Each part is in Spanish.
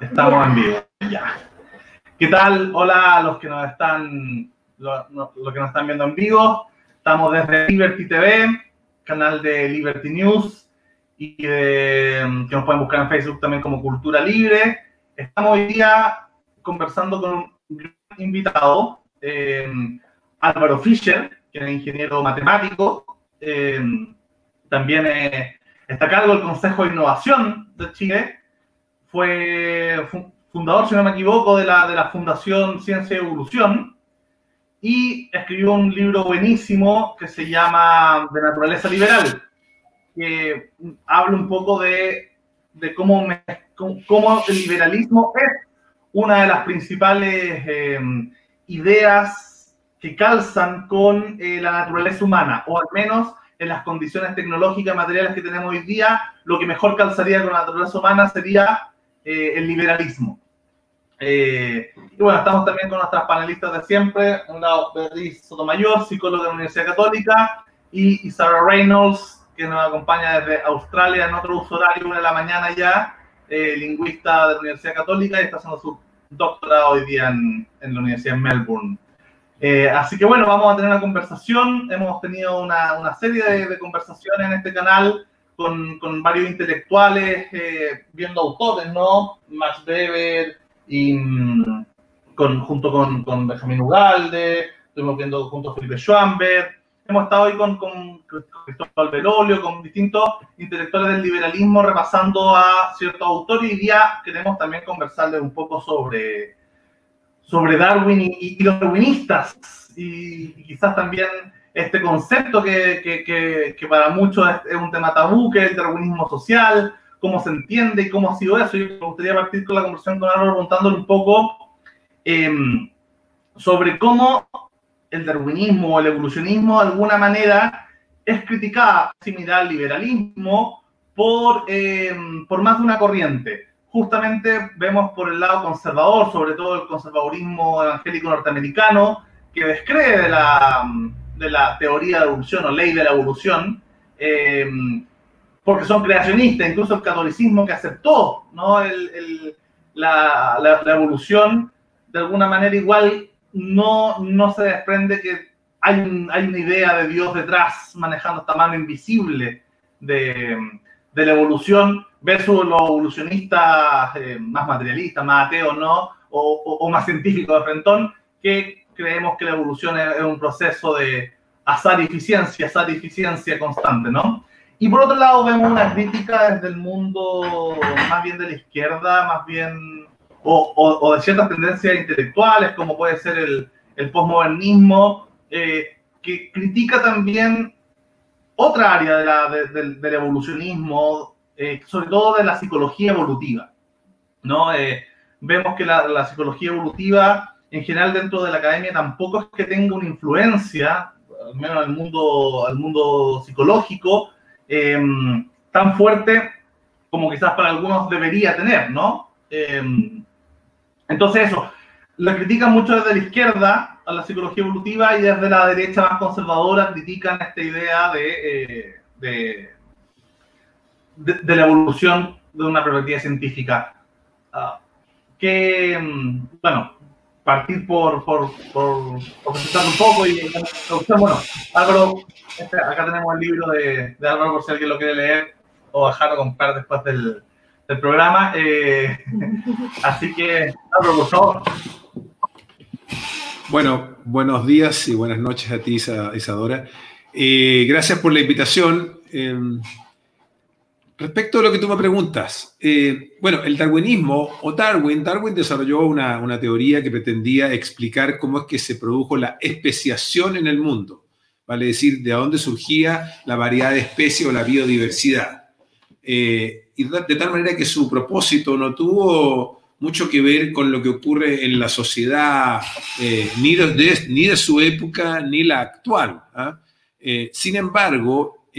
Estamos en vivo, ya. ¿Qué tal? Hola a los que nos están, los, que nos están viendo en vivo. Estamos desde Liberty TV, canal de Liberty News, y que nos pueden buscar en Facebook también como Cultura Libre. Estamos hoy día conversando con un invitado, eh, Álvaro Fischer, que es ingeniero matemático. Eh, también está a cargo del Consejo de Innovación de Chile fue fundador, si no me equivoco, de la, de la Fundación Ciencia y Evolución y escribió un libro buenísimo que se llama De Naturaleza Liberal, que habla un poco de, de cómo, cómo, el liberalismo es una de las principales em, ideas que calzan con eh, la naturaleza humana, o al menos en las condiciones tecnológicas, materiales que tenemos hoy día, lo que mejor calzaría con la naturaleza humana sería eh, el liberalismo. Eh, y bueno, estamos también con nuestras panelistas de siempre, un lado Beatriz Sotomayor, psicóloga de la Universidad Católica, y, Sarah Reynolds, que nos acompaña desde Australia en otro uso horario, una de la mañana ya, eh, lingüista de la Universidad Católica y está haciendo su doctorado hoy día en, en la Universidad de Melbourne. así que bueno, vamos a tener una conversación. Hemos tenido una, una serie de, de, conversaciones en este canal con, varios intelectuales, eh, viendo autores, ¿no? Max Weber, y, mm, con, junto con, con Benjamín Ugalde, estuvimos viendo junto a Felipe Schwamberg, hemos estado hoy con, con Cristóbal Belolio, con distintos intelectuales del liberalismo, repasando a ciertos autores, y día queremos también conversarles un poco sobre, sobre Darwin y, los darwinistas, y quizás también este concepto que, que, que, para muchos es, un tema tabú, que es el darwinismo social, cómo se entiende y cómo ha sido eso. Y me gustaría partir con la conversación con Álvaro preguntándole un poco em, sobre cómo el darwinismo o el evolucionismo de alguna manera es criticada, similar al liberalismo, por, em, por más de una corriente. Justamente vemos por el lado conservador, sobre todo el conservadurismo evangélico norteamericano, que descree de la, de la teoría de evolución o ley de la evolución, eh, porque son creacionistas, incluso el catolicismo que aceptó ¿no? el, la, la, evolución, de alguna manera igual no, no se desprende que hay, hay una idea de Dios detrás manejando esta mano invisible de, de la evolución versus los evolucionistas eh, más materialistas, más ateos, ¿no? O, o, más científicos de Frentón, que creemos que la evolución es, un proceso de azar eficiencia, azar eficiencia constante, ¿no? Y por otro lado vemos una crítica desde el mundo más bien de la izquierda, más bien, o, o, de ciertas tendencias intelectuales, como puede ser el, el postmodernismo, eh, que critica también otra área del evolucionismo, eh, sobre todo de la psicología evolutiva, ¿no? Eh, vemos que la psicología evolutiva en general dentro de la academia tampoco es que tenga una influencia, al menos al mundo, al mundo psicológico, em, tan fuerte como quizás para algunos debería tener, ¿no? Em, entonces eso, la critican mucho desde la izquierda a la psicología evolutiva y desde la derecha más conservadora critican esta idea de, eh, de, la evolución de una perspectiva científica. Ah, que, em, bueno, partir por, por, por, presentar un poco y bueno, Álvaro, este, acá tenemos el libro de, de, Álvaro por si alguien lo quiere leer o dejarlo comprar después del, del programa. Eh, así que, Álvaro, por favor. Bueno, buenos días y buenas noches a ti, Isadora. Eh, gracias por la invitación. Eh, Respecto a lo que tú me preguntas, eh, bueno, el darwinismo o Darwin, Darwin desarrolló una, teoría que pretendía explicar cómo es que se produjo la especiación en el mundo, vale decir, de dónde surgía la variedad de especies o la biodiversidad. Eh, y de tal manera que su propósito no tuvo mucho que ver con lo que ocurre en la sociedad, eh, ni, de, su época ni la actual. ¿ah? sin embargo,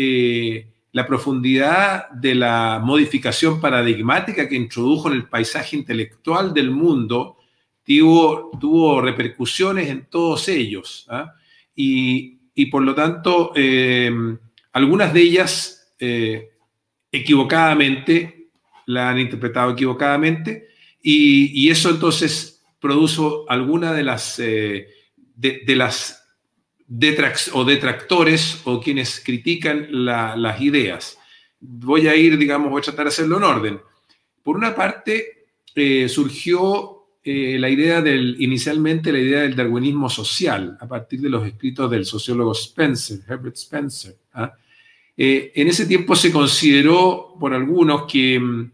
la profundidad de la modificación paradigmática que introdujo en el paisaje intelectual del mundo tuvo, repercusiones en todos ellos. ¿ah? Y, por lo tanto, eh, algunas de ellas eh, equivocadamente la han interpretado equivocadamente y, eso entonces produjo alguna de las, eh, de, las o detractores o quienes critican las ideas. Voy a ir, digamos, voy a tratar de hacerlo en orden. Por una parte, eh, surgió eh, la idea del, inicialmente la idea del darwinismo social, a partir de los escritos del sociólogo Spencer, Herbert Spencer. ¿ah? Eh, en ese tiempo se consideró por algunos que, mm,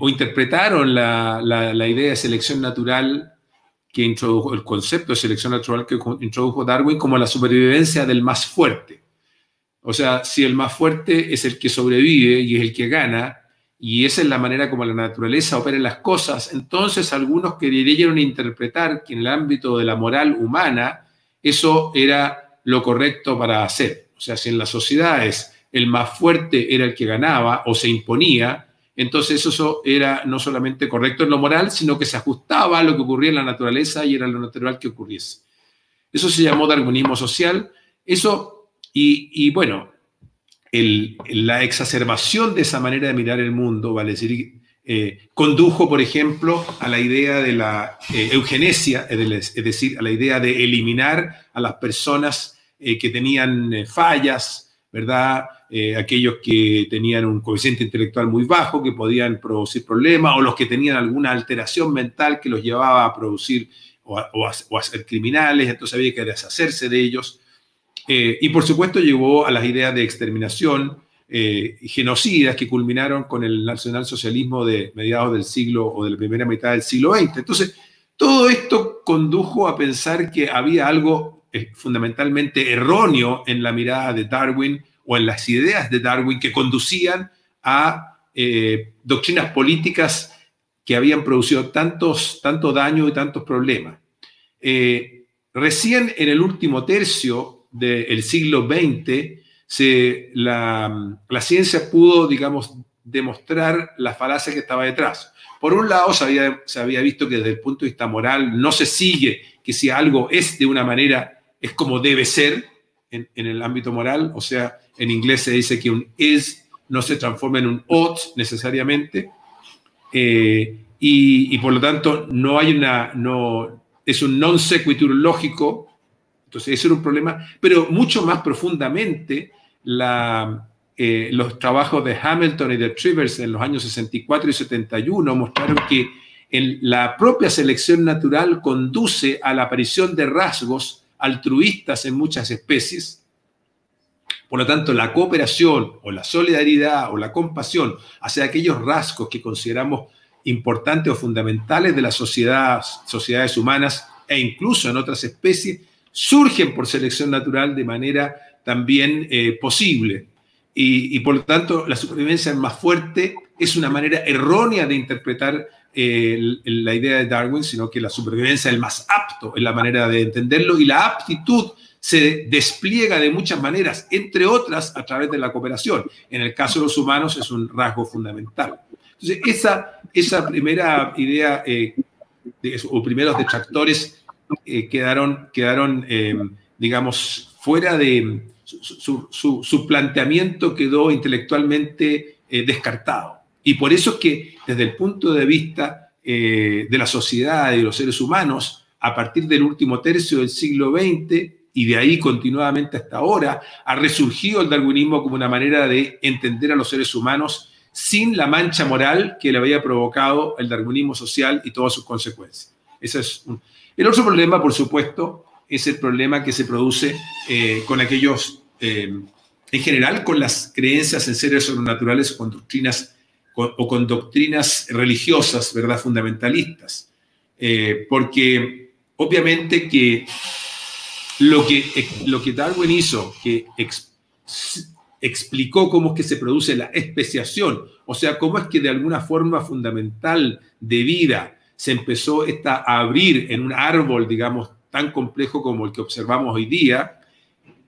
o interpretaron la, la, idea de selección natural que introdujo, el concepto de selección natural que introdujo Darwin como la supervivencia del más fuerte. O sea, si el más fuerte es el que sobrevive y es el que gana, y esa es la manera como la naturaleza opera en las cosas, entonces algunos querían interpretar que en el ámbito de la moral humana eso era lo correcto para hacer. O sea, si en las sociedades el más fuerte era el que ganaba o se imponía, entonces eso era no solamente correcto en lo moral, sino que se ajustaba a lo que ocurría en la naturaleza y era lo natural que ocurriese. Eso se llamó darwinismo social. Eso, y, bueno, la exacerbación de esa manera de mirar el mundo, vale decir, eh, condujo, por ejemplo, a la idea de la eh, eugenesia, es decir, a la idea de eliminar a las personas eh, que tenían fallas, ¿verdad? aquellos que tenían un coeficiente intelectual muy bajo, que podían producir problemas, o los que tenían alguna alteración mental que los llevaba a producir o a ser criminales, entonces había que deshacerse de ellos. Eh, y por supuesto llevó a las ideas de exterminación eh, genocidas que culminaron con el nacionalsocialismo de mediados del siglo o de la primera mitad del siglo XX. Entonces, todo esto condujo a pensar que había algo eh, fundamentalmente erróneo en la mirada de Darwin o en las ideas de Darwin que conducían a doctrinas políticas que habían producido tantos, tanto daño y tantos problemas. recién en el último tercio del siglo XX, se, la, ciencia pudo, digamos, demostrar la falacia que estaba detrás. Por un lado, se había, se había visto que desde el punto de vista moral no se sigue que si algo es de una manera, es como debe ser en, el ámbito moral, o sea, en inglés se dice que un is no se transforma en un ought necesariamente, eh, y, por lo tanto no hay una, no, es un non sequitur lógico. Entonces, ese era un problema, pero mucho más profundamente, eh, los trabajos de Hamilton y de Trivers en los años 64 y 71 mostraron que en la propia selección natural conduce a la aparición de rasgos altruistas en muchas especies. Por lo tanto, la cooperación o la solidaridad o la compasión hacia aquellos rasgos que consideramos importantes o fundamentales de las sociedades humanas e incluso en otras especies, surgen por selección natural de manera también eh, posible. Y, por lo tanto, la supervivencia más fuerte es una manera errónea de interpretar la idea de Darwin, sino que la supervivencia es el más apto, en la manera de entenderlo, y la aptitud se despliega de muchas maneras, entre otras a través de la cooperación. En el caso de los humanos es un rasgo fundamental. Entonces, esa, esa primera idea, eh, o primeros detractores eh, quedaron, quedaron eh, digamos, fuera de su, planteamiento quedó intelectualmente eh, descartado. Y por eso es que desde el punto de vista de la sociedad y de los seres humanos, a partir del último tercio del siglo XX y de ahí continuadamente hasta ahora, ha resurgido el darwinismo como una manera de entender a los seres humanos sin la mancha moral que le había provocado el darwinismo social y todas sus consecuencias. Ese es el otro problema, por supuesto, es el problema que se produce eh, con aquellos, eh, en general, con las creencias en seres sobrenaturales con doctrinas, o con doctrinas religiosas, ¿verdad?, fundamentalistas. Eh, porque obviamente que lo, que lo que Darwin hizo, que explicó cómo es que se produce la especiación, o sea, cómo es que de alguna forma fundamental de vida se empezó esta a abrir en un árbol, digamos, tan complejo como el que observamos hoy día,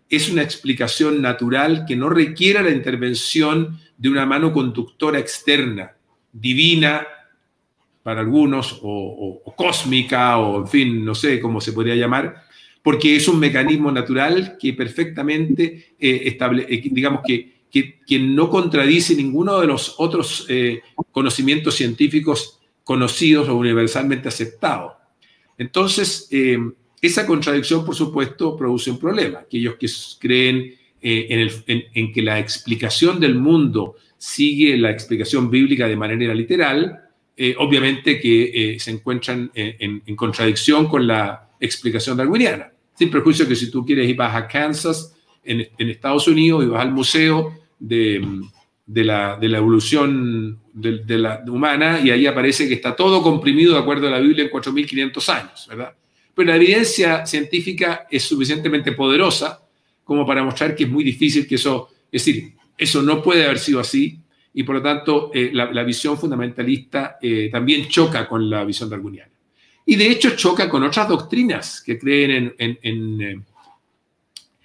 es una explicación natural que no requiere la intervención de una mano conductora externa, divina para algunos, o, cósmica, o en fin, no sé cómo se podría llamar, porque es un mecanismo natural que perfectamente, eh, estable, eh, digamos que que, no contradice ninguno de los otros eh, conocimientos científicos conocidos o universalmente aceptados. Entonces, esa contradicción, por supuesto, produce un problema. Aquellos que creen en, en, que la explicación del mundo sigue la explicación bíblica de manera literal, obviamente que se encuentran en, en contradicción con la explicación darwiniana. Sin perjuicio que si tú quieres ir vas a Kansas, en, Estados Unidos, y vas al museo de, la, evolución de, la humana, y ahí aparece que está todo comprimido de acuerdo a la Biblia en 4.500 años, ¿verdad? Pero la evidencia científica es suficientemente poderosa como para mostrar que es muy difícil que eso, es decir, eso no puede haber sido así, y por lo tanto eh, la, visión fundamentalista eh, también choca con la visión darwiniana. Y de hecho choca con otras doctrinas que creen en,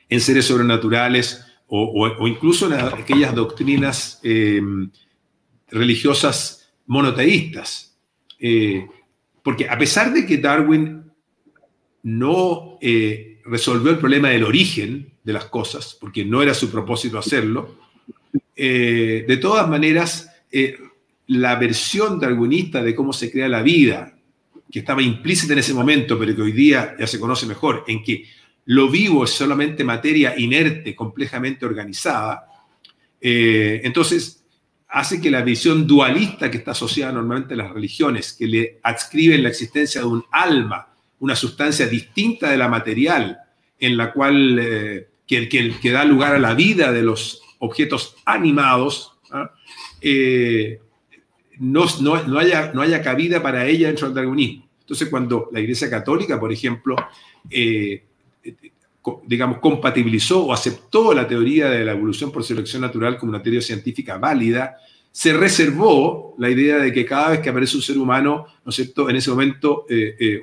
eh, seres sobrenaturales o, incluso en aquellas doctrinas religiosas monoteístas. Porque a pesar de que Darwin no resolvió el problema del origen de las cosas, porque no era su propósito hacerlo, de todas maneras, la versión darwinista de cómo se crea la vida que estaba implícita en ese momento, pero que hoy día ya se conoce mejor, en que lo vivo es solamente materia inerte, complejamente organizada, eh, entonces hace que la visión dualista que está asociada normalmente a las religiones, que le adscriben la existencia de un alma, una sustancia distinta de la material, en la cual eh, que, da lugar a la vida de los objetos animados, ¿ah? eh, no, no, haya, no haya cabida para ella dentro del darwinismo. Entonces, cuando la Iglesia Católica, por ejemplo, eh, digamos, compatibilizó o aceptó la teoría de la evolución por selección natural como una teoría científica válida, se reservó la idea de que cada vez que aparece un ser humano, ¿no es cierto?, en ese momento eh, eh,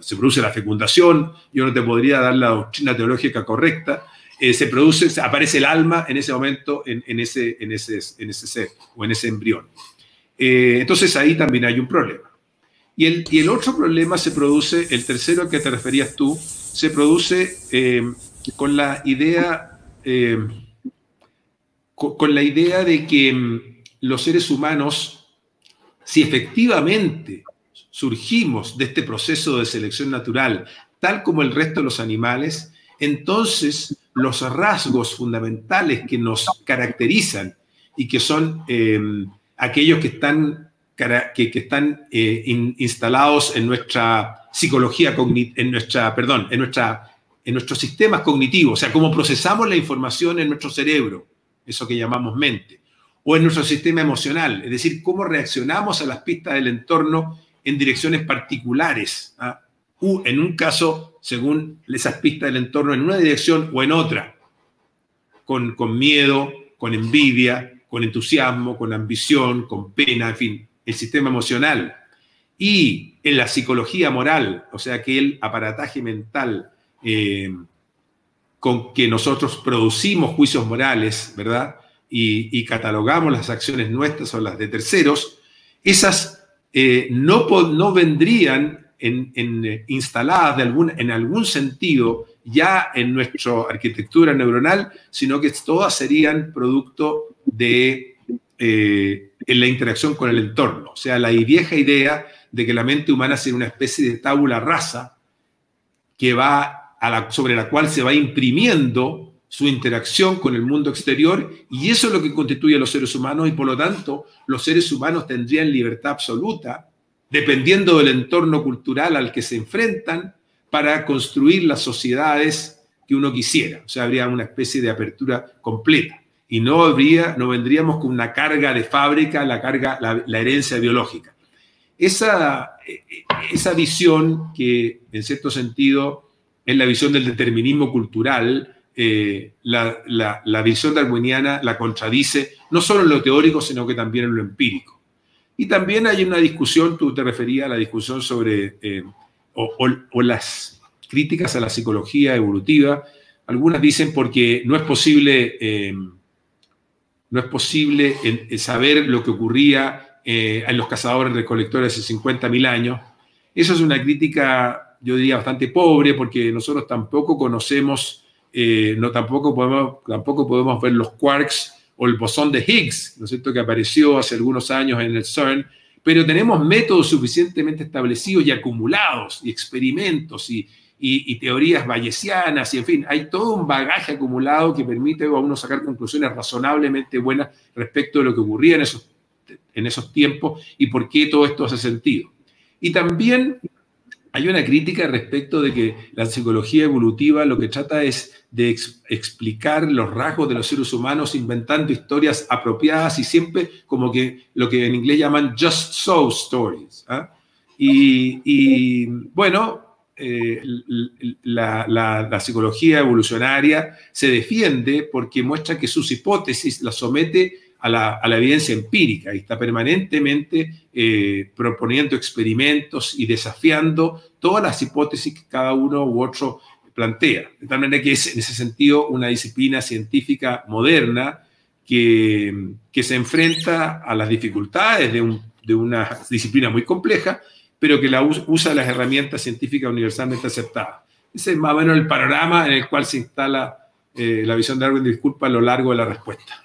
se produce la fecundación, yo no te podría dar la doctrina teológica correcta, se produce, aparece el alma en ese momento en, ese, en, ese, en ese ser o en ese embrión. entonces ahí también hay un problema. Y el, otro problema se produce, el tercero al que te referías tú, se produce eh, con la idea, eh, con, la idea de que mm, los seres humanos, si efectivamente surgimos de este proceso de selección natural, tal como el resto de los animales, entonces los rasgos fundamentales que nos caracterizan y que son eh, aquellos que están que, están eh, instalados en nuestra psicología, en nuestra, perdón, en, nuestra, en nuestros sistemas cognitivos, o sea, cómo procesamos la información en nuestro cerebro, eso que llamamos mente, o en nuestro sistema emocional, es decir, cómo reaccionamos a las pistas del entorno en direcciones particulares, ¿ah? en un caso, según esas pistas del entorno, en una dirección o en otra, con, con miedo, con envidia, con entusiasmo, con ambición, con pena, en fin, el sistema emocional y en la psicología moral, o sea, que el aparataje mental eh, con que nosotros producimos juicios morales, ¿verdad? Y, catalogamos las acciones nuestras o las de terceros, esas eh, no, no vendrían en, instaladas de algún, en algún sentido ya en nuestra arquitectura neuronal, sino que todas serían producto de eh, en la interacción con el entorno. O sea, la vieja idea de que la mente humana sea una especie de tabula rasa que va sobre la cual se va imprimiendo su interacción con el mundo exterior y eso es lo que constituye a los seres humanos y por lo tanto los seres humanos tendrían libertad absoluta dependiendo del entorno cultural al que se enfrentan para construir las sociedades que uno quisiera. O sea, habría una especie de apertura completa y no, habría, no vendríamos con una carga de fábrica, la, carga, la, herencia biológica. Esa, esa visión que en cierto sentido es la visión del determinismo cultural, eh, la, visión darwiniana la contradice no solo en lo teórico, sino que también en lo empírico. Y también hay una discusión, tú te referías a la discusión sobre, eh, o, las críticas a la psicología evolutiva. Algunas dicen porque no es posible eh, no es posible saber lo que ocurría eh, en los cazadores recolectores hace 50.000 años. Eso es una crítica, yo diría, bastante pobre, porque nosotros tampoco conocemos, eh, no, tampoco, podemos, tampoco podemos ver los quarks o el bosón de Higgs, ¿no es cierto?, que apareció hace algunos años en el CERN, pero tenemos métodos suficientemente establecidos y acumulados, y experimentos, y, teorías bayesianas, y en fin, hay todo un bagaje acumulado que permite a uno sacar conclusiones razonablemente buenas respecto de lo que ocurría en esos, en esos tiempos y por qué todo esto hace sentido. Y también hay una crítica respecto de que la psicología evolutiva lo que trata es de explicar los rasgos de los seres humanos inventando historias apropiadas y siempre como que lo que en inglés llaman just so stories. ¿ah? Y, bueno, eh, la, la, psicología evolucionaria se defiende porque muestra que sus hipótesis las somete a la, evidencia empírica y está permanentemente eh, proponiendo experimentos y desafiando todas las hipótesis que cada uno u otro plantea. De tal manera que es en ese sentido una disciplina científica moderna que, se enfrenta a las dificultades de, de, una disciplina muy compleja, pero que la usa, las herramientas científicas universalmente aceptadas. Ese es más o menos el panorama en el cual se instala eh, la visión de Darwin, disculpa, a lo largo de la respuesta.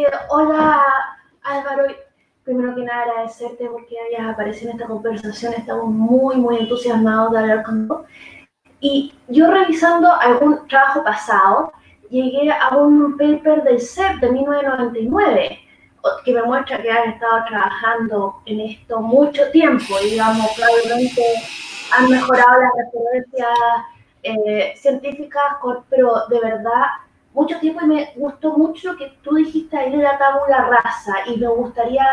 Eh, hola Álvaro, primero que nada agradecerte porque hayas aparecido en esta conversación, estamos muy, muy entusiasmados de hablar contigo. Y yo revisando algún trabajo pasado, llegué a un paper del CEP de 1999 que me muestra que has estado trabajando en esto mucho tiempo, digamos, probablemente han mejorado las referencias eh, científicas, pero de verdad mucho tiempo y me gustó mucho que tú dijiste ahí de la tabula rasa y me gustaría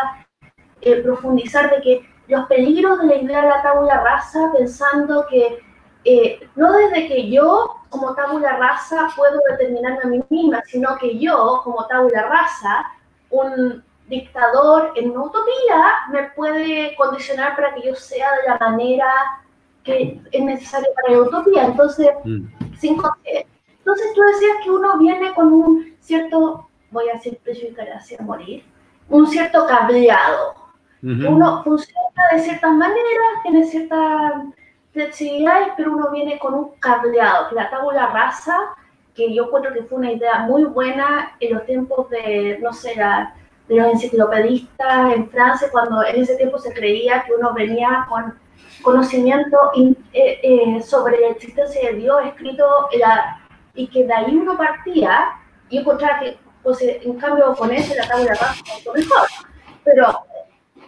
eh, profundizar de que los peligros de la idea de la tabula rasa pensando que eh, no desde que yo como tabula rasa puedo determinarme a mí misma, sino que yo como tabula rasa, un dictador en una utopía me puede condicionar para que yo sea de la manera que es necesaria para la utopía. Entonces, mm. sin, entonces tú decías que uno viene con un cierto, voy a simplificar hacia morir, un cierto cableado. Uno funciona de ciertas maneras, tiene ciertas flexibilidades, pero uno viene con un cableado. La tabula rasa, que yo encuentro que fue una idea muy buena en los tiempos de, no sé, de los enciclopedistas en Francia, cuando en ese tiempo se creía que uno venía con conocimiento eh, eh, sobre la existencia de Dios escrito en la y que de ahí uno partía y encontraba que, pues, en cambio, con ese la tabla rasa mucho mejor. Pero,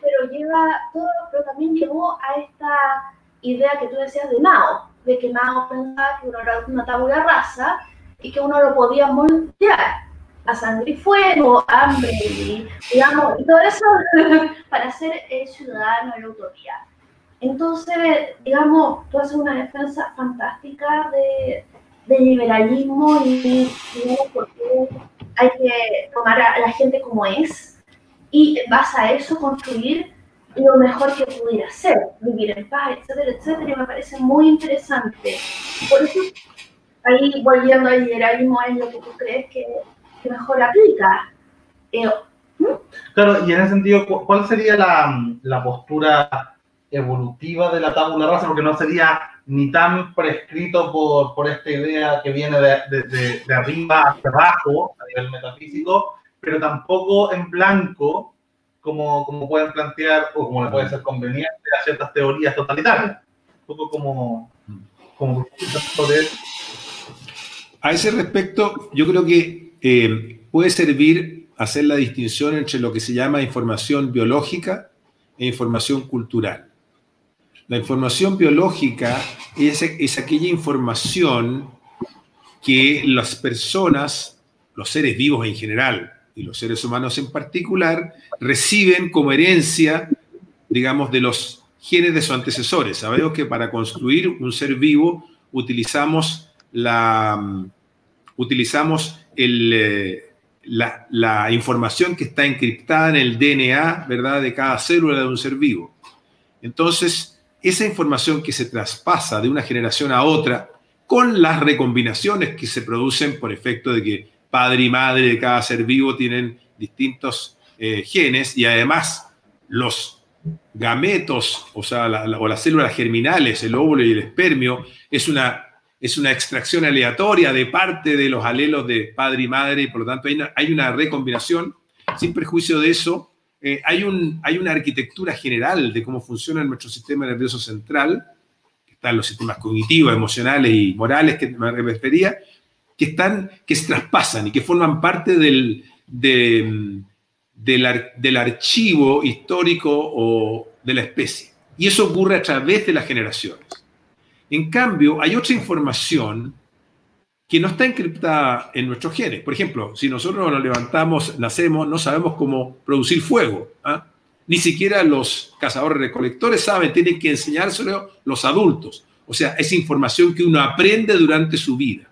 pero, lleva todo, pero también llevó a esta idea que tú decías de Mao, de que Mao pensaba que uno era una tabla rasa y que uno lo podía moldear a sangre y fuego, hambre, y, digamos, y todo eso para ser el ciudadano de la utopía. Entonces, digamos, tú haces una defensa fantástica de, del liberalismo y, porque hay que tomar a la gente como es y en base a eso construir lo mejor que pudiera ser, vivir en paz, etcétera, etcétera, y me parece muy interesante. Por eso, ahí volviendo al liberalismo, es lo que tú crees que, mejor aplica. Eh. Claro, y en ese sentido, ¿cuál sería la, la postura evolutiva de la tabula rasa? Porque no sería ni tan prescrito por, por esta idea que viene de, arriba hacia abajo, a nivel metafísico, pero tampoco en blanco, como, como pueden plantear o como le puede ser conveniente a ciertas teorías totalitarias. Un poco como... como a ese respecto, yo creo que eh, puede servir hacer la distinción entre lo que se llama información biológica e información cultural. La información biológica es, aquella información que las personas, los seres vivos en general y los seres humanos en particular, reciben como herencia, digamos, de los genes de sus antecesores. Sabemos que para construir un ser vivo utilizamos la, utilizamos eh, la, información que está encriptada en el DNA, ¿verdad?, de cada célula de un ser vivo. Entonces, esa información que se traspasa de una generación a otra con las recombinaciones que se producen por efecto de que padre y madre de cada ser vivo tienen distintos eh, genes y además los gametos, o sea, o las células germinales, el óvulo y el espermio, es una es una extracción aleatoria de parte de los alelos de padre y madre, y por lo tanto hay una, hay una recombinación. Sin perjuicio de eso, eh, hay, un, hay una arquitectura general de cómo funciona nuestro sistema nervioso central, que están los sistemas cognitivos, emocionales y morales que me refería, que, están, que se traspasan y que forman parte del, del, del archivo histórico o de la especie. Y eso ocurre a través de las generaciones. En cambio, hay otra información que no está encriptada en nuestros genes. Por ejemplo, si nosotros nos levantamos, nacemos, no sabemos cómo producir fuego. ¿ah? Ni siquiera los cazadores recolectores saben, tienen que enseñárselo los adultos. O sea, es información que uno aprende durante su vida.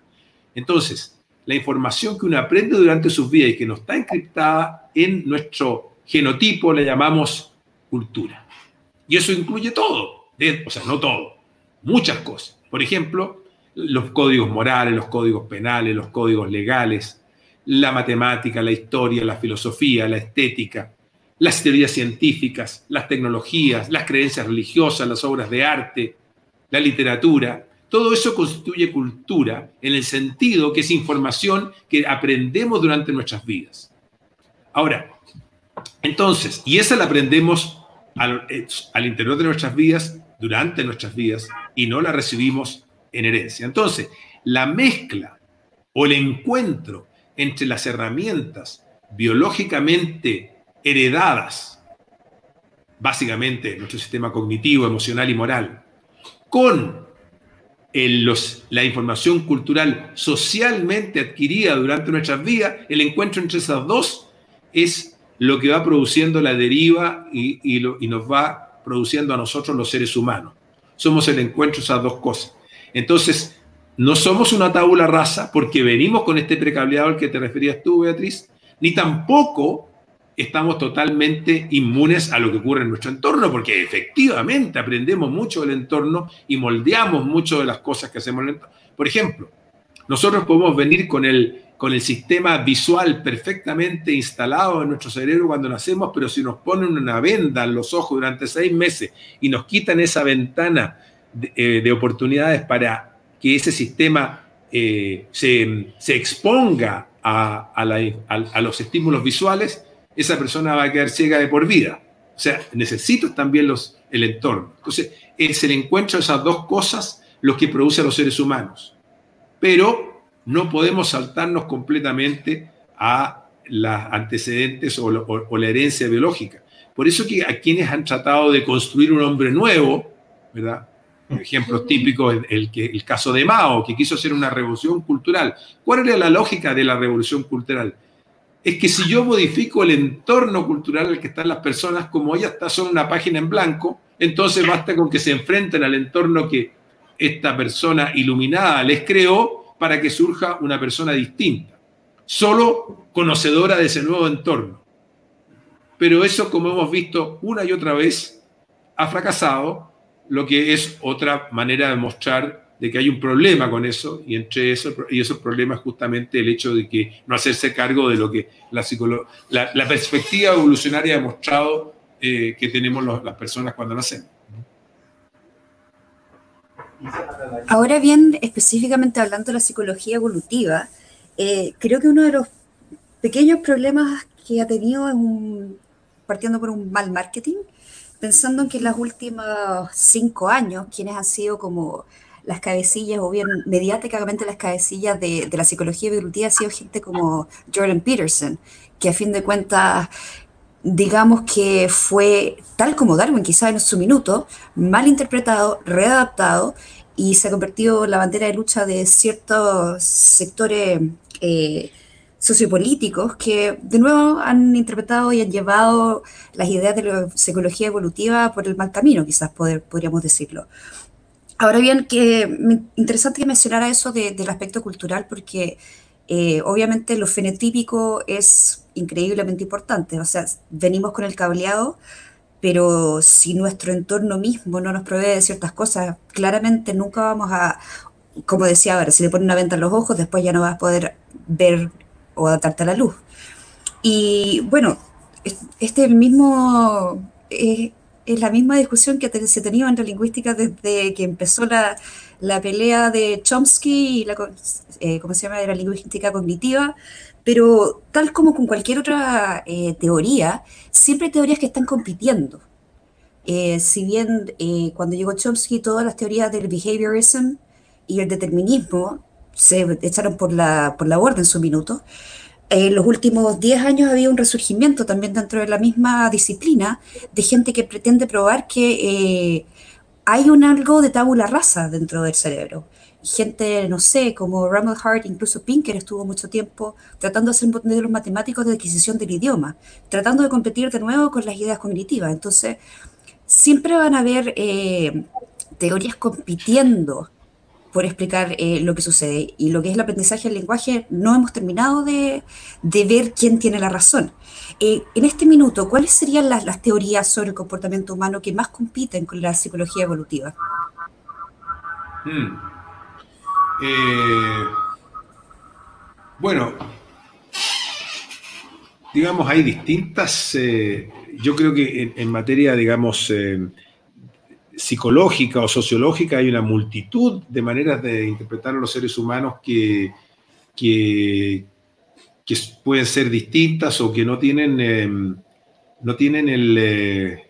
Entonces, la información que uno aprende durante su vida y que no está encriptada en nuestro genotipo la llamamos cultura. Y eso incluye todo, o sea, no todo, muchas cosas. Por ejemplo, los códigos morales, los códigos penales, los códigos legales, la matemática, la historia, la filosofía, la estética, las teorías científicas, las tecnologías, las creencias religiosas, las obras de arte, la literatura. Todo eso constituye cultura en el sentido que es información que aprendemos durante nuestras vidas. Ahora, entonces, y esa la aprendemos al, al interior de nuestras vidas, durante nuestras vidas, y no la recibimos en herencia. Entonces, la mezcla o el encuentro entre las herramientas biológicamente heredadas, básicamente nuestro sistema cognitivo, emocional y moral, con la información cultural socialmente adquirida durante nuestras vidas, el encuentro entre esas dos es lo que va produciendo la deriva y, y nos va produciendo a nosotros los seres humanos. Somos el encuentro de esas dos cosas. Entonces, no somos una tabula rasa porque venimos con este precableado al que te referías tú, Beatriz, ni tampoco estamos totalmente inmunes a lo que ocurre en nuestro entorno, porque efectivamente aprendemos mucho del entorno y moldeamos mucho de las cosas que hacemos en el entorno. Por ejemplo, nosotros podemos venir con el, con el sistema visual perfectamente instalado en nuestro cerebro cuando nacemos, pero si nos ponen una venda en los ojos durante seis meses y nos quitan esa ventana eh, de, oportunidades para que ese sistema eh, se, exponga a, los estímulos visuales, esa persona va a quedar ciega de por vida. O sea, necesito también los, el entorno. Entonces, es el encuentro de esas dos cosas lo que produce a los seres humanos. Pero no podemos saltarnos completamente a los antecedentes o, o, la herencia biológica. Por eso que a quienes han tratado de construir un hombre nuevo, ¿verdad? Ejemplos típicos, el, el, el, caso de Mao, que quiso hacer una revolución cultural. ¿Cuál era la lógica de la revolución cultural? Es que si yo modifico el entorno cultural en el que están las personas, como ellas está son una página en blanco, entonces basta con que se enfrenten al entorno que esta persona iluminada les creó para que surja una persona distinta, solo conocedora de ese nuevo entorno. Pero eso, como hemos visto una y otra vez, ha fracasado lo que es otra manera de mostrar de que hay un problema con eso, y entre eso, y esos problemas justamente el hecho de que no hacerse cargo de lo que la, la, perspectiva evolucionaria ha demostrado eh, que tenemos las personas cuando nacemos. Ahora bien, específicamente hablando de la psicología evolutiva, eh, creo que uno de los pequeños problemas que ha tenido es un, partiendo por un mal marketing, pensando en que en los últimos cinco años, quienes han sido como las cabecillas, o bien mediáticamente las cabecillas de, la psicología evolutiva, ha sido gente como Jordan Peterson, que a fin de cuentas, digamos que fue tal como Darwin, quizá en su minuto, mal interpretado, readaptado, y se ha convertido en la bandera de lucha de ciertos sectores eh, sociopolíticos que de nuevo han interpretado y han llevado las ideas de la psicología evolutiva por el mal camino, quizás podríamos decirlo. Ahora bien, que interesante que mencionara eso del aspecto cultural porque eh, obviamente lo fenotípico es increíblemente importante, o sea, venimos con el cableado, pero si nuestro entorno mismo no nos provee de ciertas cosas, claramente nunca vamos a, como decía ahora, si le ponen una venta en los ojos, después ya no vas a poder ver o adaptarte a la luz. Y bueno, este el mismo, eh, es la misma discusión que se tenía en la lingüística desde que empezó la, la pelea de Chomsky y la, eh, ¿cómo se llama?, la lingüística cognitiva, pero tal como con cualquier otra eh, teoría, siempre hay teorías que están compitiendo. Eh, si bien cuando llegó Chomsky todas las teorías del behaviorism y el determinismo se echaron por la, por la borda en su minuto, en los últimos 10 años había un resurgimiento también dentro de la misma disciplina de gente que pretende probar que hay un algo de tabula rasa dentro del cerebro. Gente, no sé, como Rummel Hart, incluso Pinker estuvo mucho tiempo tratando de hacer modelos matemáticos de adquisición del idioma, tratando de competir de nuevo con las ideas cognitivas. Entonces, siempre van a haber eh, teorías compitiendo por explicar eh, lo que sucede. Y lo que es el aprendizaje del lenguaje, no hemos terminado de, ver quién tiene la razón. Eh, en este minuto, ¿cuáles serían las, las, teorías sobre el comportamiento humano que más compiten con la psicología evolutiva? Hmm. Eh, bueno, digamos, hay distintas, yo creo que en materia, digamos, psicológica o sociológica hay una multitud de maneras de interpretar a los seres humanos que, que, pueden ser distintas o que no tienen, em, no tienen el... Eh,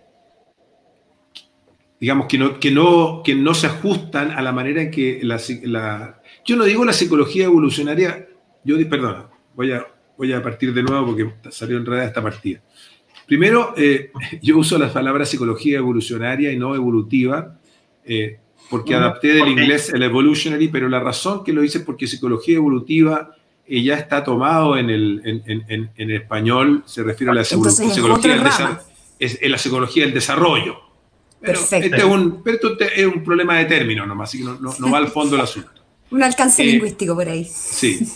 digamos, que no, que, no, que no se ajustan a la manera en que la, Yo no digo la psicología evolucionaria, yo, perdón, voy a, voy a partir de nuevo porque salió enredada esta partida. Primero, eh, yo uso las palabras psicología evolucionaria y no evolutiva, eh, porque adapté del inglés el evolutionary, pero la razón que lo hice es porque psicología evolutiva eh, ya está tomado en el, en, español, se refiere a la psicología, del es, la psicología del desarrollo. Perfecto. Este es un, esto es un problema de término nomás, así que no, no, va al fondo del asunto. un alcance lingüístico por ahí. Sí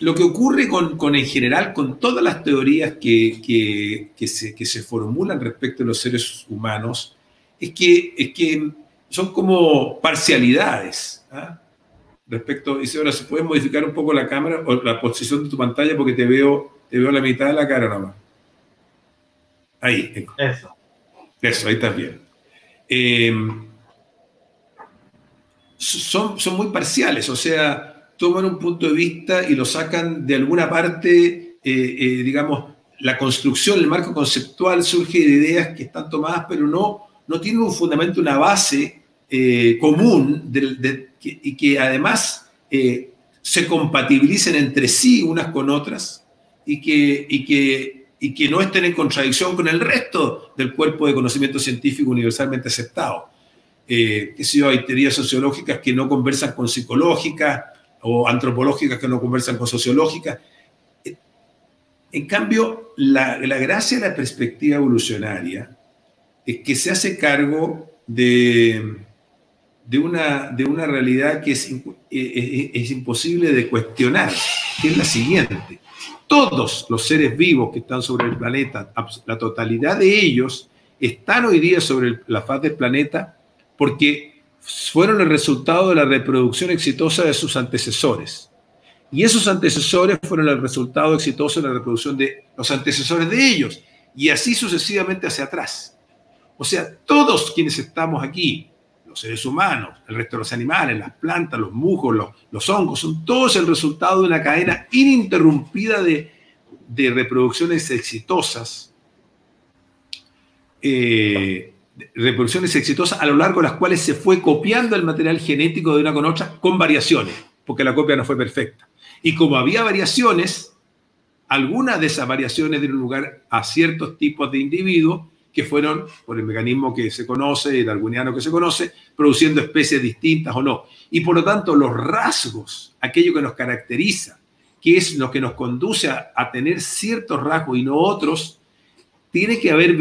lo que ocurre con, en general con todas las teorías que, se, formulan respecto a los seres humanos es que, es que son como parcialidades. ¿ah? Respecto, dice, ahora, ¿se puede modificar un poco la cámara o la posición de tu pantalla porque te veo, te veo la mitad de la cara nomás? Ahí. Eso. Eso, ahí estás bien. Em, son, son muy parciales, o sea, toman un punto de vista y lo sacan de alguna parte, eh, eh, digamos, la construcción, el marco conceptual surge de ideas que están tomadas, pero no, no tienen un fundamento, una base eh, común y que además se compatibilicen entre sí unas con otras y que, y que, y que no estén en contradicción con el resto del cuerpo de conocimiento científico universalmente aceptado. Eh, que si hay teorías sociológicas que no conversan con psicológicas, o antropológicas que no conversan con sociológicas. En cambio, la, gracia de la perspectiva evolucionaria es que se hace cargo de, de, una, de una realidad que es, es, imposible de cuestionar, que es la siguiente. Todos los seres vivos que están sobre el planeta, la totalidad de ellos, están hoy día sobre la faz del planeta porque fueron el resultado de la reproducción exitosa de sus antecesores. Y esos antecesores fueron el resultado exitoso de la reproducción de los antecesores de ellos. Y así sucesivamente hacia atrás. O sea, todos quienes estamos aquí, los seres humanos, el resto de los animales, las plantas, los musgos, los, hongos, son todos el resultado de una cadena ininterrumpida de, de reproducciones exitosas. Eh, reproducciones exitosas a lo largo de las cuales se fue copiando el material genético de una con otra con variaciones, porque la copia no fue perfecta. Y como había variaciones, algunas de esas variaciones dieron lugar a ciertos tipos de individuos que fueron, por el mecanismo que se conoce, el darwiniano que se conoce, produciendo especies distintas o no. Y por lo tanto, los rasgos, aquello que nos caracteriza, que es lo que nos conduce a, a tener ciertos rasgos y no otros, tiene que haber,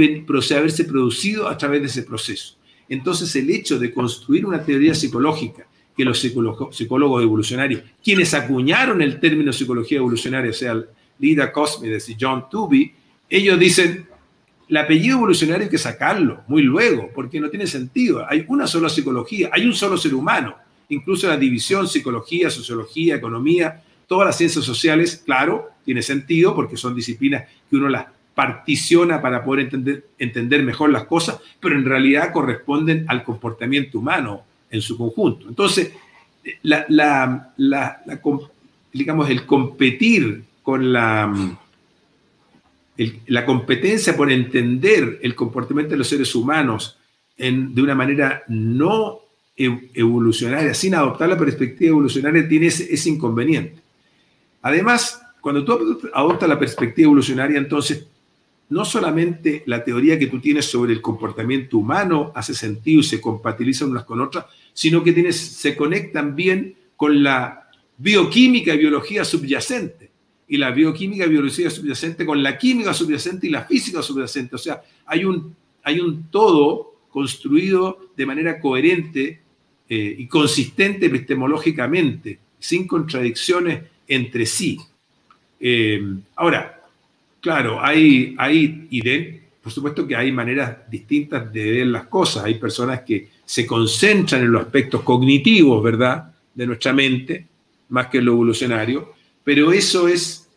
haberse producido a través de ese proceso. Entonces, el hecho de construir una teoría psicológica que los psicólogos evolucionarios, quienes acuñaron el término psicología evolucionaria, sea Lida Cosmides y John Tooby, ellos dicen, el apellido evolucionario hay que sacarlo muy luego, porque no tiene sentido. Hay una sola psicología, hay un solo ser humano. Incluso la división psicología, sociología, economía, todas las ciencias sociales, claro, tiene sentido porque son disciplinas que uno las particiona para poder entender, entender mejor las cosas, pero en realidad corresponden al comportamiento humano en su conjunto. Entonces, digamos, el competir con la, la competencia por entender el comportamiento de los seres humanos de una manera no evolucionaria, sin adoptar la perspectiva evolucionaria, tiene ese, inconveniente. Además, cuando tú adoptas la perspectiva evolucionaria, entonces no solamente la teoría que tú tienes sobre el comportamiento humano hace sentido y se compatibilizan unas con otras, sino que tienes, se conectan bien con la bioquímica y biología subyacente. Y la bioquímica y biología subyacente con la química subyacente y la física subyacente. O sea, hay un, hay un todo construido de manera coherente eh, y consistente epistemológicamente, sin contradicciones entre sí. Eh, ahora, claro, hay, hay por supuesto que hay maneras distintas de ver las cosas. Hay personas que se concentran en los aspectos cognitivos, ¿verdad?, de nuestra mente, más que en lo evolucionario, pero eso es,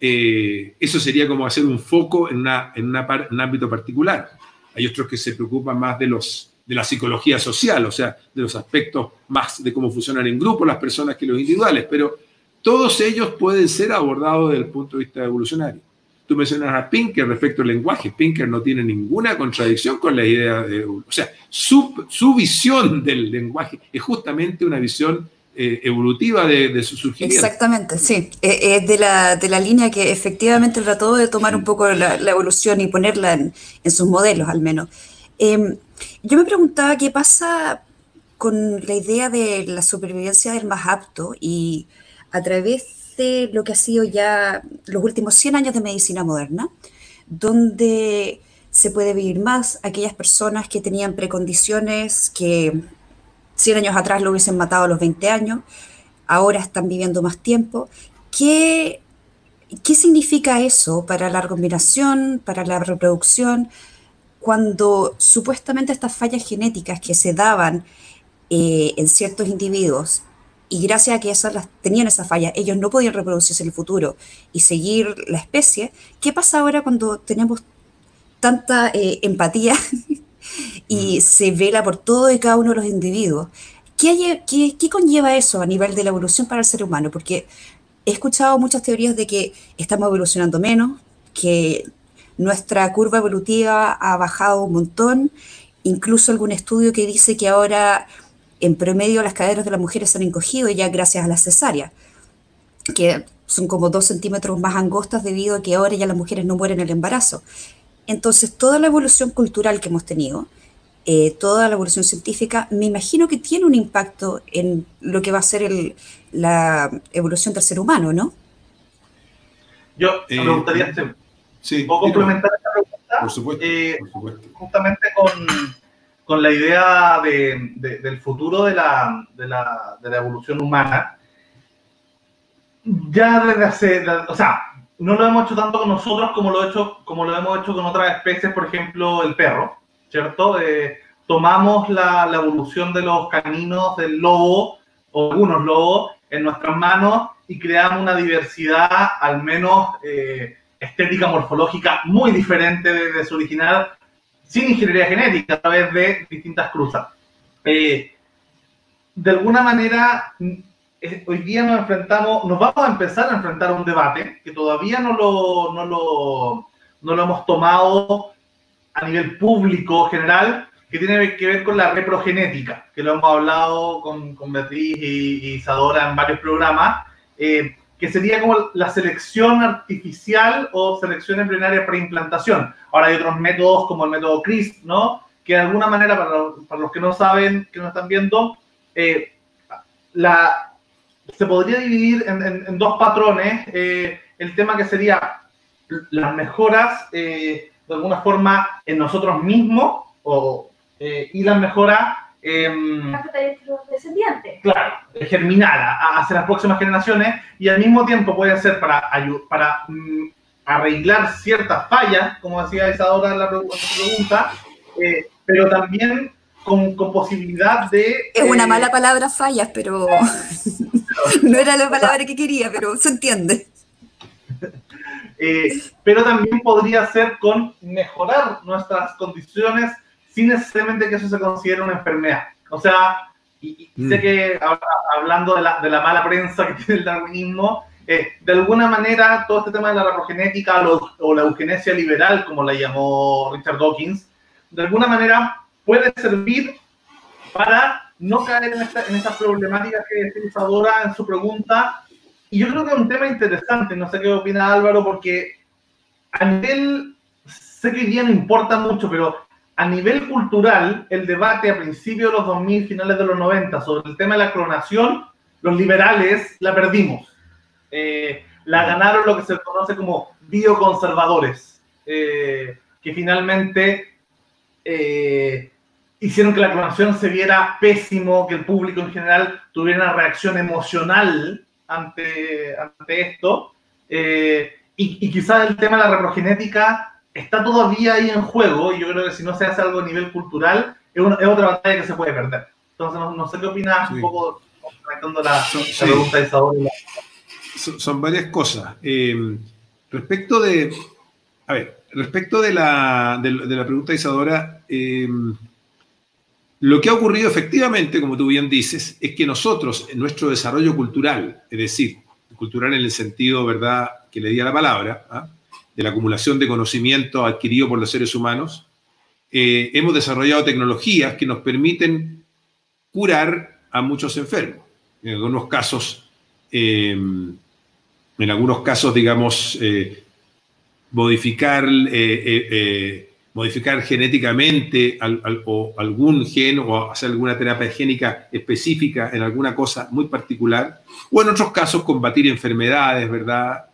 eh, eso sería como hacer un foco en, una, en un ámbito particular. Hay otros que se preocupan más de, los, de la psicología social, o sea, de los aspectos más de cómo funcionan en grupo las personas que los individuales, pero todos ellos pueden ser abordados desde el punto de vista evolucionario. Tú mencionas a Pinker respecto al lenguaje. Pinker no tiene ninguna contradicción con la idea de... O sea, su, su visión del lenguaje es justamente una visión eh, evolutiva de, su surgimiento. Exactamente, sí. Eh, es de, la, de, la, línea que efectivamente trató de tomar un poco la, evolución y ponerla en, en, sus modelos, al menos. Em, yo me preguntaba qué pasa con la idea de la supervivencia del más apto y a través lo que ha sido ya los últimos 100 años de medicina moderna, donde se puede vivir más aquellas personas que tenían precondiciones que 100 años atrás lo hubiesen matado a los 20 años, ahora están viviendo más tiempo. ¿Qué, qué significa eso para la combinación, para la reproducción, cuando supuestamente estas fallas genéticas que se daban eh, en ciertos individuos y gracias a que esas las, tenían esa falla, ellos no podían reproducirse en el futuro y seguir la especie, ¿qué pasa ahora cuando tenemos tanta eh, empatía y mm. se vela por todo y cada uno de los individuos. ¿Qué, qué, conlleva eso a nivel de la evolución para el ser humano? Porque he escuchado muchas teorías de que estamos evolucionando menos, que nuestra curva evolutiva ha bajado un montón, incluso algún estudio que dice que ahora en promedio las caderas de las mujeres se han encogido ya gracias a la cesárea, que son como dos centímetros más angostas debido a que ahora ya las mujeres no mueren en el embarazo. Entonces, toda la evolución cultural que hemos tenido, eh, toda la evolución científica, me imagino que tiene un impacto en lo que va a ser la evolución del ser humano, ¿no? Yo me eh, gustaría hacer, sí, complementar esta pregunta, eh, justamente con, la idea del futuro de la, de, de evolución humana. Ya desde hace, o sea, no lo hemos hecho tanto con nosotros como lo, hemos hecho con otras especies, por ejemplo, el perro, ¿cierto? Eh, tomamos la, evolución de los caninos del lobo, o algunos lobos, en nuestras manos y creamos una diversidad, al menos eh, estética, morfológica, muy diferente de, su original, sin ingeniería genética, a través de distintas cruzas. Eh, de alguna manera, hoy día nos enfrentamos, nos vamos a empezar a enfrentar a un debate que todavía no lo, no lo, no lo hemos tomado a nivel público general, que tiene que ver con la reprogenética, que lo hemos hablado con, con Beatriz y, Isadora en varios programas, eh, que sería como la selección artificial o selección embrionaria preimplantación. Ahora hay otros métodos como el método CRISP, ¿no? Que de alguna manera, para los, que no saben, que no están viendo, eh, la, se podría dividir en, dos patrones. Eh, el tema que sería las mejoras, eh, de alguna forma, en nosotros mismos o, y las mejoras... Em, descendientes. Claro, germinada hacia las próximas generaciones y al mismo tiempo puede ser para, para mm, arreglar ciertas fallas, como decía Isadora en la pregunta, pero también con, posibilidad de... Es una mala palabra fallas, pero no era la palabra que quería, pero se entiende. Eh, pero también podría ser con mejorar nuestras condiciones sin necesariamente que eso se considere una enfermedad. O sea, y, sé mm. que hablando de la, de la, mala prensa que tiene el darwinismo, eh, de alguna manera todo este tema de la reprogenética o la eugenesia liberal, como la llamó Richard Dawkins, de alguna manera puede servir para no caer en esta, en esta problemática que Isadora en su pregunta. Y yo creo que es un tema interesante, no sé qué opina Álvaro, porque a nivel, sé que hoy día no importa mucho, pero a nivel cultural, el debate a principios de los 2000, finales de los 90, sobre el tema de la clonación, los liberales la perdimos. Eh, la ganaron lo que se conoce como bioconservadores, eh, que finalmente eh, hicieron que la clonación se viera pésimo, que el público en general tuviera una reacción emocional ante, ante esto. y, y quizás el tema de la reprogenética está todavía ahí en juego y yo creo que si no se hace algo a nivel cultural, es, otra batalla que se puede perder. Entonces, no, sé qué opinas un poco conectando la, pregunta de Isadora. Son, varias cosas. Eh, respecto de, a ver, respecto de la, de, la pregunta de Isadora, eh, lo que ha ocurrido efectivamente, como tú bien dices, es que nosotros, en nuestro desarrollo cultural, es decir, cultural en el sentido, ¿verdad?, que le di a la palabra, ¿ah? De la acumulación de conocimiento adquirido por los seres humanos, eh, hemos desarrollado tecnologías que nos permiten curar a muchos enfermos. En algunos casos, eh, en algunos casos, digamos, eh, modificar, modificar genéticamente algún gen o hacer alguna terapia génica específica en alguna cosa muy particular, o en otros casos combatir enfermedades, ¿verdad?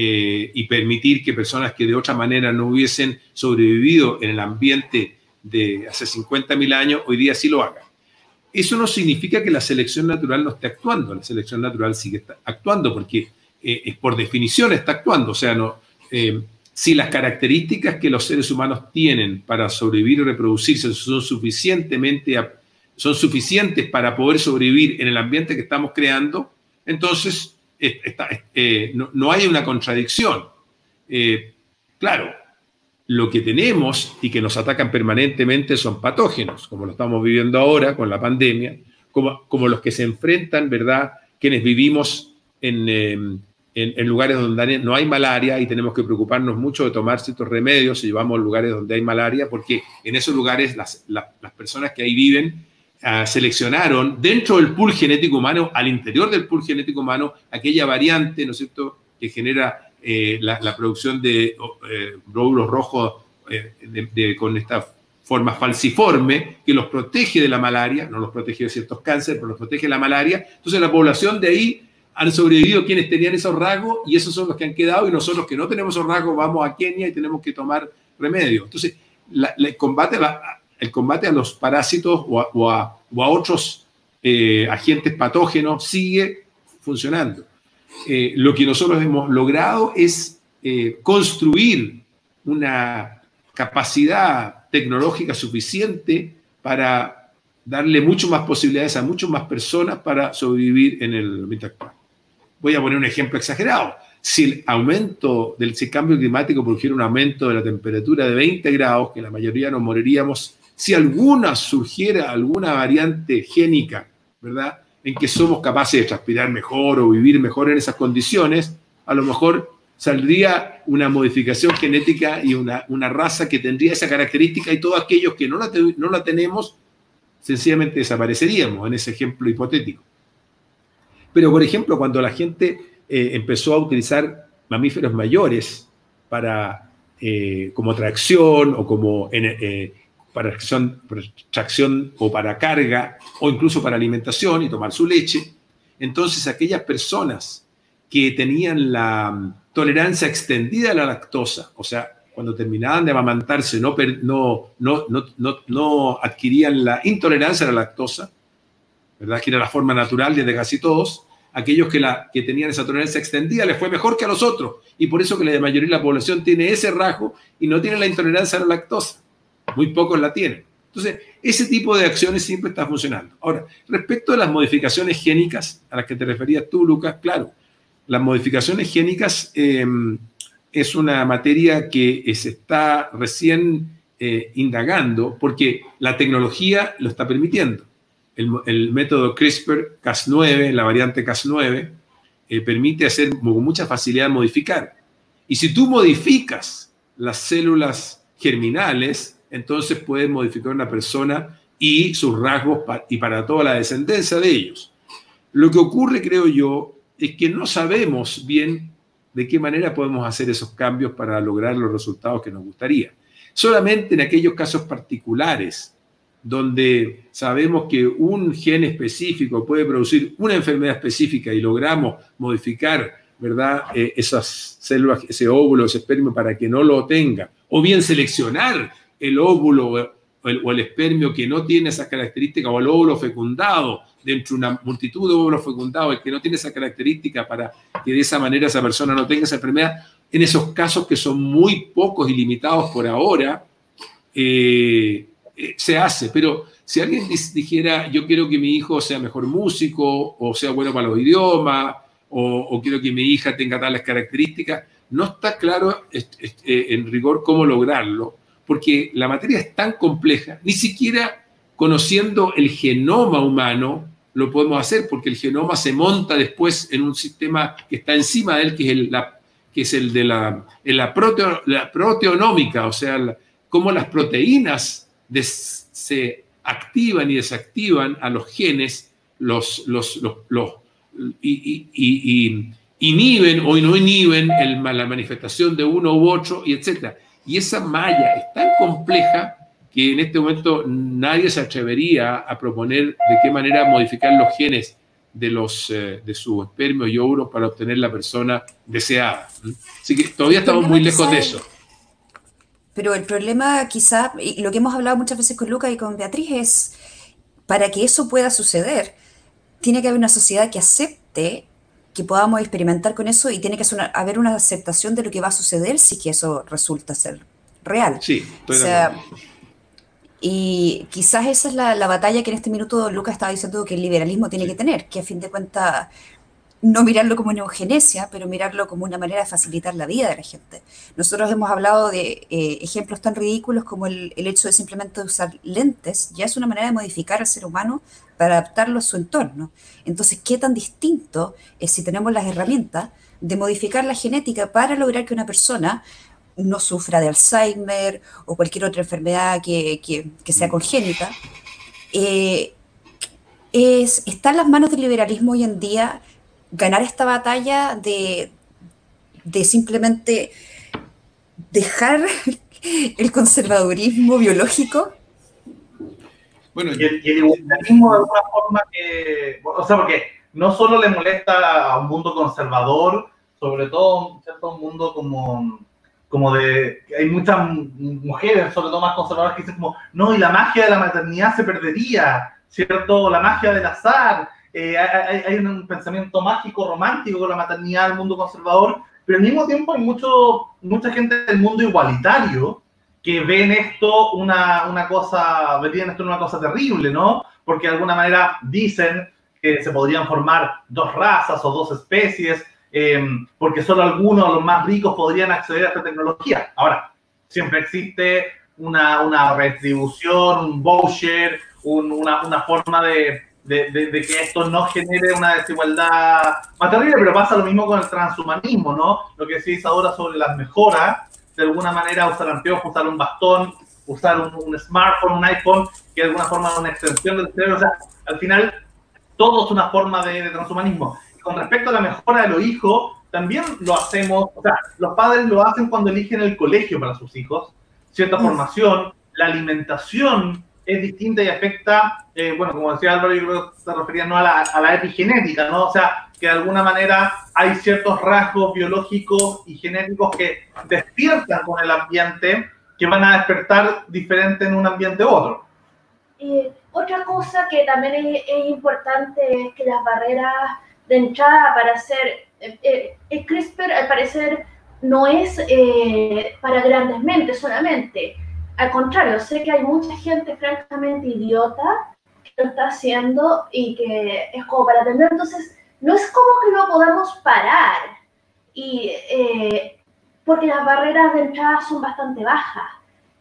Eh, y permitir que personas que de otra manera no hubiesen sobrevivido en el ambiente de hace 50.000 años, hoy día sí lo hagan. Eso no significa que la selección natural no esté actuando, la selección natural sigue actuando porque eh, por definición está actuando, o sea, no, eh, si las características que los seres humanos tienen para sobrevivir y reproducirse son suficientemente son suficientes para poder sobrevivir en el ambiente que estamos creando, entonces eh, no, hay una contradicción. Eh, claro, lo que tenemos y que nos atacan permanentemente son patógenos, como lo estamos viviendo ahora con la pandemia, como, como los que se enfrentan, ¿verdad? Quienes vivimos en, em, lugares donde no hay malaria y tenemos que preocuparnos mucho de tomar ciertos remedios si llevamos lugares donde hay malaria, porque en esos lugares las, las personas que ahí viven Ah, seleccionaron dentro del pool genético humano, al interior del pool genético humano, aquella variante, ¿no es cierto?, que genera eh, la, producción de eh, glóbulos rojos eh, con esta forma falciforme que los protege de la malaria, no los protege de ciertos cánceres, pero los protege de la malaria. Entonces la población de ahí han sobrevivido quienes tenían esos rasgos y esos son los que han quedado y nosotros que no tenemos esos rasgos vamos a Kenia y tenemos que tomar remedio. Entonces, el combate va, el combate a los parásitos o a, otros eh, agentes patógenos sigue funcionando. Eh, lo que nosotros hemos logrado es eh, construir una capacidad tecnológica suficiente para darle mucho más posibilidades a muchas más personas para sobrevivir en el ambiente actual. Voy a poner un ejemplo exagerado. Si el aumento del cambio climático produjera un aumento de la temperatura de 20 grados, que la mayoría nos moriríamos si alguna surgiera alguna variante génica, ¿verdad? En que somos capaces de transpirar mejor o vivir mejor en esas condiciones, a lo mejor saldría una modificación genética y una, una raza que tendría esa característica y todos aquellos que no la, no la tenemos, sencillamente desapareceríamos en ese ejemplo hipotético. Pero, por ejemplo, cuando la gente eh, empezó a utilizar mamíferos mayores para, eh, como tracción o como eh, para tracción, o para carga o incluso para alimentación y tomar su leche. Entonces aquellas personas que tenían la mm, tolerancia extendida a la lactosa, o sea, cuando terminaban de amamantarse no, no, no, no, no adquirían la intolerancia a la lactosa, ¿verdad? que era la forma natural de casi todos, aquellos que, la, que tenían esa tolerancia extendida les fue mejor que a los otros. Y por eso que la mayoría de la población tiene ese rasgo y no tiene la intolerancia a la lactosa muy pocos la tienen. Entonces, ese tipo de acciones siempre está funcionando. Ahora, respecto a las modificaciones génicas a las que te referías tú, Lucas, claro, las modificaciones génicas em, es una materia que se está recién eh, indagando porque la tecnología lo está permitiendo. El, método CRISPR-Cas9, la variante Cas9, eh, permite hacer con mucha facilidad modificar. Y si tú modificas las células germinales, entonces puedes modificar una persona y sus rasgos y para toda la descendencia de ellos. Lo que ocurre, creo yo, es que no sabemos bien de qué manera podemos hacer esos cambios para lograr los resultados que nos gustaría. Solamente en aquellos casos particulares donde sabemos que un gen específico puede producir una enfermedad específica y logramos modificar, ¿verdad?, eh, esas células, ese óvulo, ese espermio para que no lo tenga, o bien seleccionar el óvulo o el, espermio que no tiene esas características, o el óvulo fecundado, dentro de una multitud de óvulos fecundados, que no tiene esa característica para que de esa manera esa persona no tenga esa enfermedad, en esos casos que son muy pocos y limitados por ahora, eh, eh, se hace. Pero si alguien dijera, yo quiero que mi hijo sea mejor músico, o sea bueno para los idiomas, o, quiero que mi hija tenga tales características, no está claro eh, en rigor cómo lograrlo porque la materia es tan compleja, ni siquiera conociendo el genoma humano lo podemos hacer, porque el genoma se monta después en un sistema que está encima de él, que es el, de la, proteonómica, o sea, cómo las proteínas se activan y desactivan a los genes, los, los, y, inhiben o no inhiben la manifestación de uno u otro, y etcétera. Y esa malla es tan compleja que en este momento nadie se atrevería a proponer de qué manera modificar los genes de, los, eh, de su espermio y óvulos para obtener la persona deseada. Así que todavía estamos muy lejos de eso. Pero el problema quizá, y lo que hemos hablado muchas veces con Luca y con Beatriz, es para que eso pueda suceder, tiene que haber una sociedad que acepte que podamos experimentar con eso y tiene que haber una aceptación de lo que va a suceder si que eso resulta ser real. Sí, o sea, y quizás esa es la, la, batalla que en este minuto Lucas estaba diciendo que el liberalismo tiene que tener, que a fin de cuentas no mirarlo como una eugenesia, pero mirarlo como una manera de facilitar la vida de la gente. Nosotros hemos hablado de eh, ejemplos tan ridículos como el, hecho de simplemente usar lentes, ya es una manera de modificar al ser humano para adaptarlo a su entorno. Entonces, ¿qué tan distinto es si tenemos las herramientas de modificar la genética para lograr que una persona no sufra de Alzheimer o cualquier otra enfermedad que, sea congénita? Eh, es, está en las manos del liberalismo hoy en día ganar esta batalla de, de simplemente dejar el conservadurismo biológico. Bueno, y el, igualitarismo de alguna forma que, o sea, porque no solo le molesta a un mundo conservador, sobre todo un cierto mundo como, como de, hay muchas mujeres, sobre todo más conservadoras, que dicen como, no, y la magia de la maternidad se perdería, ¿cierto? La magia del azar, eh, hay, un pensamiento mágico, romántico con la maternidad del mundo conservador, pero al mismo tiempo hay mucho, mucha gente del mundo igualitario que ven esto una, una cosa, ven esto una cosa terrible, ¿no? Porque de alguna manera dicen que se podrían formar dos razas o dos especies, em, porque solo algunos, los más ricos, podrían acceder a esta tecnología. Ahora, siempre existe una, una retribución, un voucher, una, una forma de, de, que esto no genere una desigualdad más terrible, pero pasa lo mismo con el transhumanismo, ¿no? Lo que decís ahora sobre las mejoras, de alguna manera usar anteojos, usar un bastón, usar un, smartphone, un iPhone, que de alguna forma es una extensión del cerebro, o sea, al final todo es una forma de, transhumanismo. con respecto a la mejora de los hijos, también lo hacemos, o sea, los padres lo hacen cuando eligen el colegio para sus hijos, cierta formación, la alimentación es distinta y afecta, eh, bueno, como decía Álvaro, yo creo que se refería no a la, epigenética, ¿no? O sea, que de alguna manera hay ciertos rasgos biológicos y genéticos que despiertan con el ambiente que van a despertar diferente en un ambiente u otro. Y otra cosa que también es, importante es que las barreras de entrada para hacer eh, eh, CRISPR al parecer no es para grandes mentes solamente al contrario, sé que hay mucha gente francamente idiota que lo está haciendo y que es como para atender. Entonces, no es como que lo podamos parar. Y, eh, porque las barreras de entrada son bastante bajas.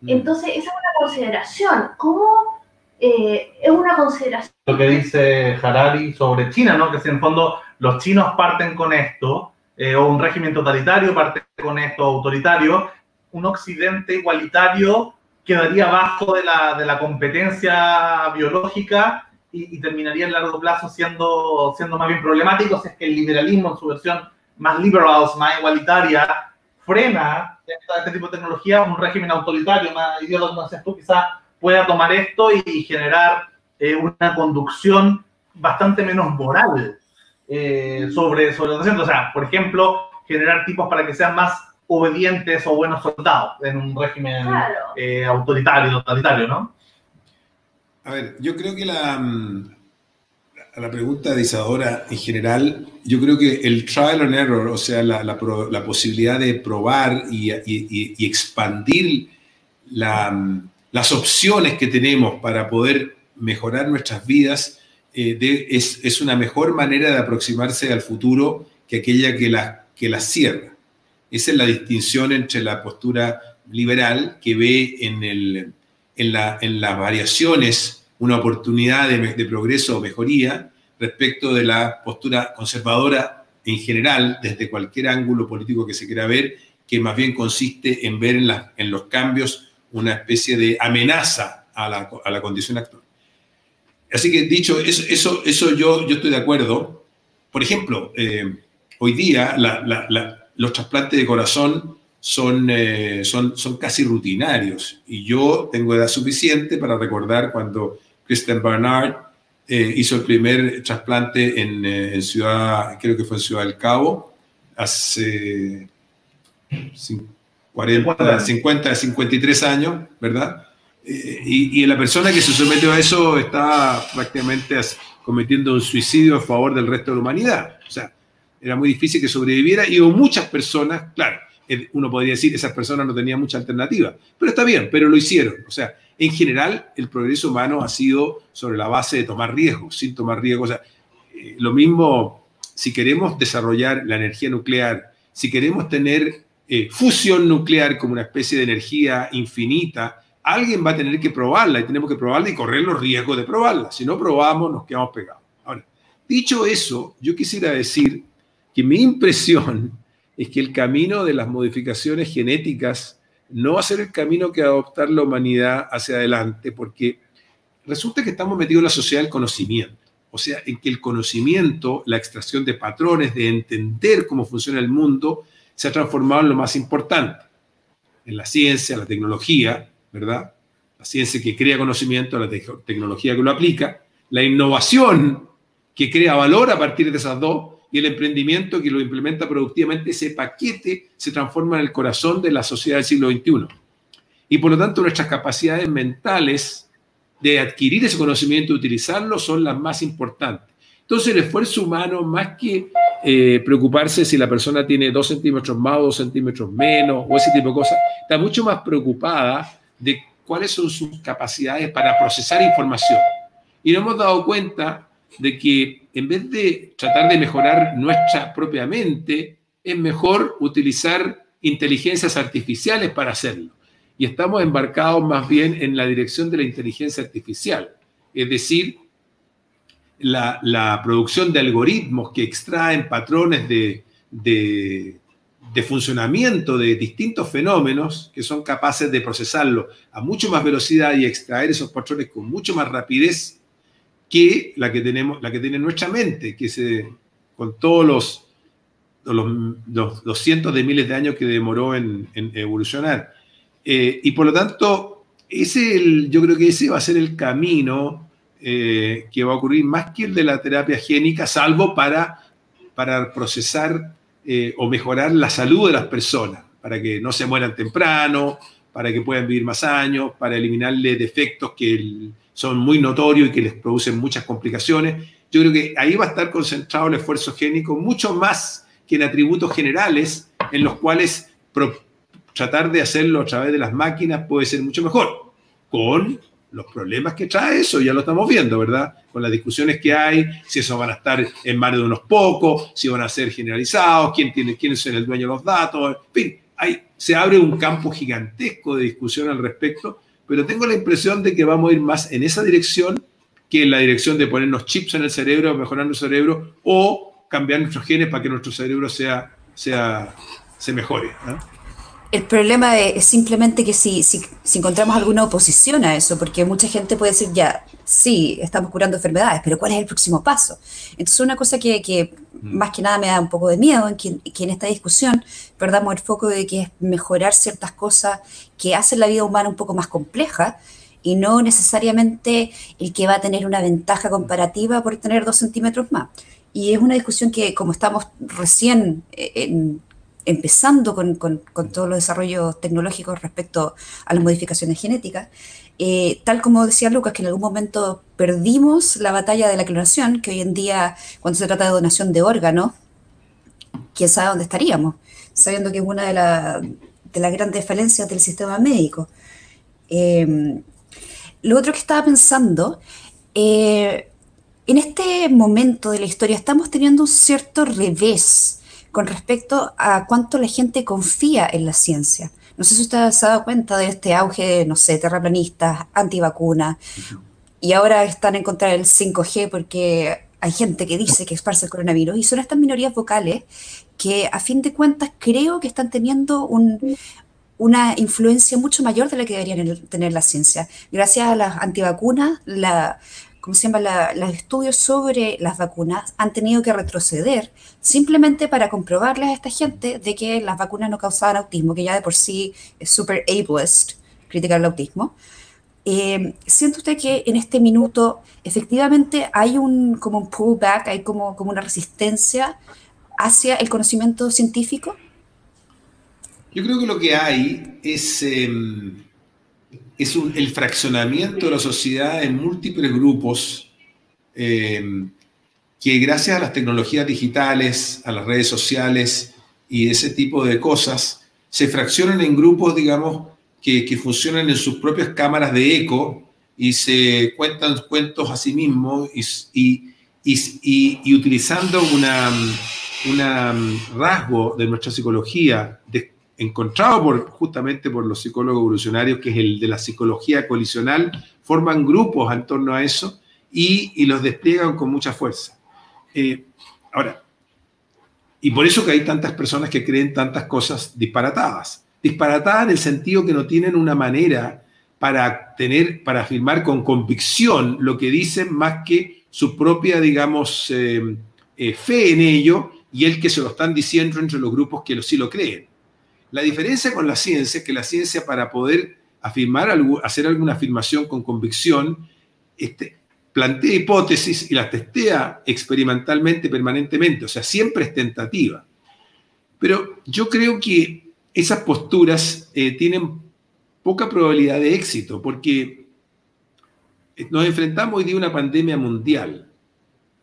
Mm. Entonces, esa es una consideración. ¿Cómo eh, es una consideración? Lo que dice Harari sobre China, ¿no? Que si en el fondo los chinos parten con esto, eh, o un régimen totalitario parte con esto, autoritario, un occidente igualitario quedaría bajo de la, de la competencia biológica y, terminaría en largo plazo siendo, siendo más bien problemático si es que el liberalismo en su versión más liberal, más igualitaria, frena este tipo de tecnología, un régimen autoritario, más decías tú, quizás pueda tomar esto y generar eh, una conducción bastante menos moral eh, sobre, sobre los O sea, por ejemplo, generar tipos para que sean más obedientes o buenos soldados en un régimen eh, autoritario, totalitario, ¿no? A ver, yo creo que la, mm, la pregunta de Isadora en general, yo creo que el trial and error, o sea, la, la, posibilidad de probar y, y, expandir la, mm, las opciones que tenemos para poder mejorar nuestras vidas, eh, es, es, una mejor manera de aproximarse al futuro que aquella que las que la cierra. Esa es la distinción entre la postura liberal que ve en, el, en, la, en las variaciones una oportunidad de, de, progreso o mejoría respecto de la postura conservadora en general, desde cualquier ángulo político que se quiera ver, que más bien consiste en ver en, la, en los cambios una especie de amenaza a la, a la condición actual. Así que dicho eso, eso, eso yo, yo estoy de acuerdo. Por ejemplo, eh, hoy día los trasplantes de corazón son, eh, son, son casi rutinarios y yo tengo edad suficiente para recordar cuando Kristen Barnard eh, hizo el primer trasplante en, en, Ciudad, creo que fue en Ciudad del Cabo, hace 40, 50, 53 años, ¿verdad? y, la persona que se sometió a eso está prácticamente cometiendo un suicidio a favor del resto de la humanidad. O sea, era muy difícil que sobreviviera y hubo muchas personas, claro, uno podría decir esas personas no tenían mucha alternativa, pero está bien, pero lo hicieron. O sea, en general el progreso humano ha sido sobre la base de tomar riesgos, sin tomar riesgos. O sea, eh, lo mismo, si queremos desarrollar la energía nuclear, si queremos tener eh, fusión nuclear como una especie de energía infinita, alguien va a tener que probarla y tenemos que probarla y correr los riesgos de probarla. Si no probamos, nos quedamos pegados. Ahora, dicho eso, yo quisiera decir que mi impresión es que el camino de las modificaciones genéticas no va a ser el camino que va a adoptar la humanidad hacia adelante, porque resulta que estamos metidos en la sociedad del conocimiento. O sea, en que el conocimiento, la extracción de patrones, de entender cómo funciona el mundo, se ha transformado en lo más importante. En la ciencia, la tecnología, ¿verdad? La ciencia que crea conocimiento, la tecnología que lo aplica, la innovación que crea valor a partir de esas dos y el emprendimiento que lo implementa productivamente, ese paquete se transforma en el corazón de la sociedad del siglo XXI. Y por lo tanto nuestras capacidades mentales de adquirir ese conocimiento y utilizarlo son las más importantes. Entonces el esfuerzo humano, más que eh, preocuparse si la persona tiene dos centímetros más o dos centímetros menos o ese tipo de cosas, está mucho más preocupada de cuáles son sus capacidades para procesar información. Y nos hemos dado cuenta de que en vez de tratar de mejorar nuestra propia mente, es mejor utilizar inteligencias artificiales para hacerlo. Y estamos embarcados más bien en la dirección de la inteligencia artificial, es decir, la, producción de algoritmos que extraen patrones de, de de funcionamiento de distintos fenómenos que son capaces de procesarlo a mucho más velocidad y extraer esos patrones con mucho más rapidez que la que tenemos, la que tiene nuestra mente, que se, con todos los, los, cientos de miles de años que demoró en, evolucionar. Eh, y por lo tanto, ese el, yo creo que ese va a ser el camino eh, que va a ocurrir más que el de la terapia génica, salvo para, para procesar eh, o mejorar la salud de las personas, para que no se mueran temprano, para que puedan vivir más años, para eliminarle defectos que son muy notorios y que les producen muchas complicaciones. Yo creo que ahí va a estar concentrado el esfuerzo génico mucho más que en atributos generales en los cuales tratar de hacerlo a través de las máquinas puede ser mucho mejor, con los problemas que trae eso, ya lo estamos viendo, ¿verdad? Con las discusiones que hay, si eso van a estar en manos de unos pocos, si van a ser generalizados, quién, tiene, quién es el dueño de los datos, en fin, hay, se abre un campo gigantesco de discusión al respecto, pero tengo la impresión de que vamos a ir más en esa dirección que en la dirección de ponernos chips en el cerebro, mejorar nuestro cerebro o cambiar nuestros genes para que nuestro cerebro sea, sea, se mejore. El problema es simplemente que si, si, encontramos alguna oposición a eso, porque mucha gente puede decir, ya, sí, estamos curando enfermedades, pero ¿cuál es el próximo paso? Entonces, una cosa que, que mm. más que nada me da un poco de miedo en que, en esta discusión perdamos el foco de que es mejorar ciertas cosas que hacen la vida humana un poco más compleja y no necesariamente el que va a tener una ventaja comparativa por tener dos centímetros más. Y es una discusión que, como estamos recién eh, en, empezando con, con, todos los desarrollos tecnológicos respecto a las modificaciones genéticas, eh, tal como decía Lucas, que en algún momento perdimos la batalla de la clonación, que hoy en día, cuando se trata de donación de órganos, quién sabe dónde estaríamos, sabiendo que es una de, de las grandes falencias del sistema médico. Em, lo otro que estaba pensando, eh, en este momento de la historia estamos teniendo un cierto revés con respecto a cuánto la gente confía en la ciencia. No sé si usted se ha dado cuenta de este auge, no sé, terraplanistas, antivacunas, y ahora están en contra del 5G porque hay gente que dice que esparce el coronavirus, y son estas minorías vocales que a fin de cuentas creo que están teniendo una influencia mucho mayor de la que deberían tener la ciencia. Gracias a las antivacunas, la, como se llama, los estudios sobre las vacunas han tenido que retroceder simplemente para comprobarles a esta gente de que las vacunas no causaban autismo, que ya de por sí es súper ableist criticar el autismo. Eh, ¿Siente usted que en este minuto efectivamente hay un como un pullback, hay como, como una resistencia hacia el conocimiento científico? Yo creo que lo que hay es... Em, es el fraccionamiento de la sociedad en múltiples grupos eh, que gracias a las tecnologías digitales, a las redes sociales y ese tipo de cosas, se fraccionan en grupos, digamos, que, funcionan en sus propias cámaras de eco y se cuentan cuentos a sí mismos y, y, utilizando una, un rasgo de nuestra psicología de, encontrado por, justamente por los psicólogos evolucionarios, que es el de la psicología colisional, forman grupos en torno a eso y, los despliegan con mucha fuerza. Eh, ahora, y por eso que hay tantas personas que creen tantas cosas disparatadas. Disparatadas en el sentido que no tienen una manera para tener, para afirmar con convicción lo que dicen más que su propia, digamos, eh, eh, fe en ello y el que se lo están diciendo entre los grupos que sí lo creen. La diferencia con la ciencia es que la ciencia para poder afirmar hacer alguna afirmación con convicción, este, plantea hipótesis y las testea experimentalmente, permanentemente, o sea, siempre es tentativa. Pero yo creo que esas posturas eh, tienen poca probabilidad de éxito, porque nos enfrentamos hoy día a una pandemia mundial.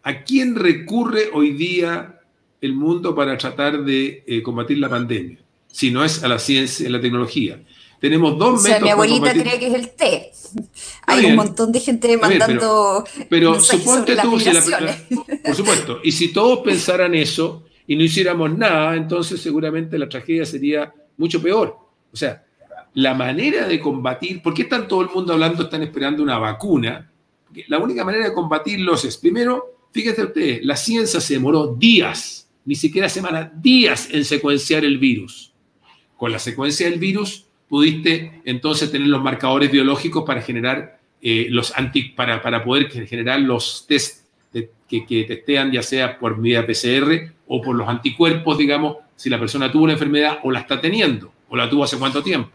¿A quién recurre hoy día el mundo para tratar de eh, combatir la pandemia? Si no es a la ciencia y la tecnología. Tenemos dos o sea, Mi abuelita cree que es el té. Hay un montón de gente mandando. pero, suponte tú, si la, por supuesto, y si todos pensaran eso y no hiciéramos nada, entonces seguramente la tragedia sería mucho peor. O sea, la manera de combatir, ¿por qué están todo el mundo hablando, están esperando una vacuna? la única manera de combatirlos es, primero, fíjese usted, la ciencia se demoró días, ni siquiera semanas, días en secuenciar el virus con la secuencia del virus pudiste entonces tener los marcadores biológicos para generar eh, los anti, para, para, poder generar los test que, que, testean ya sea por vía PCR o por los anticuerpos, digamos, si la persona tuvo una enfermedad o la está teniendo o la tuvo hace cuánto tiempo.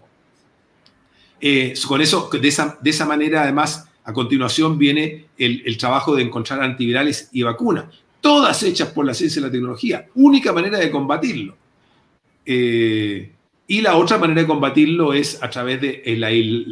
Eh, con eso, de esa, de esa manera, además, a continuación viene el, el, trabajo de encontrar antivirales y vacunas, todas hechas por la ciencia y la tecnología, única manera de combatirlo. Eh, y la otra manera de combatirlo es a través de la,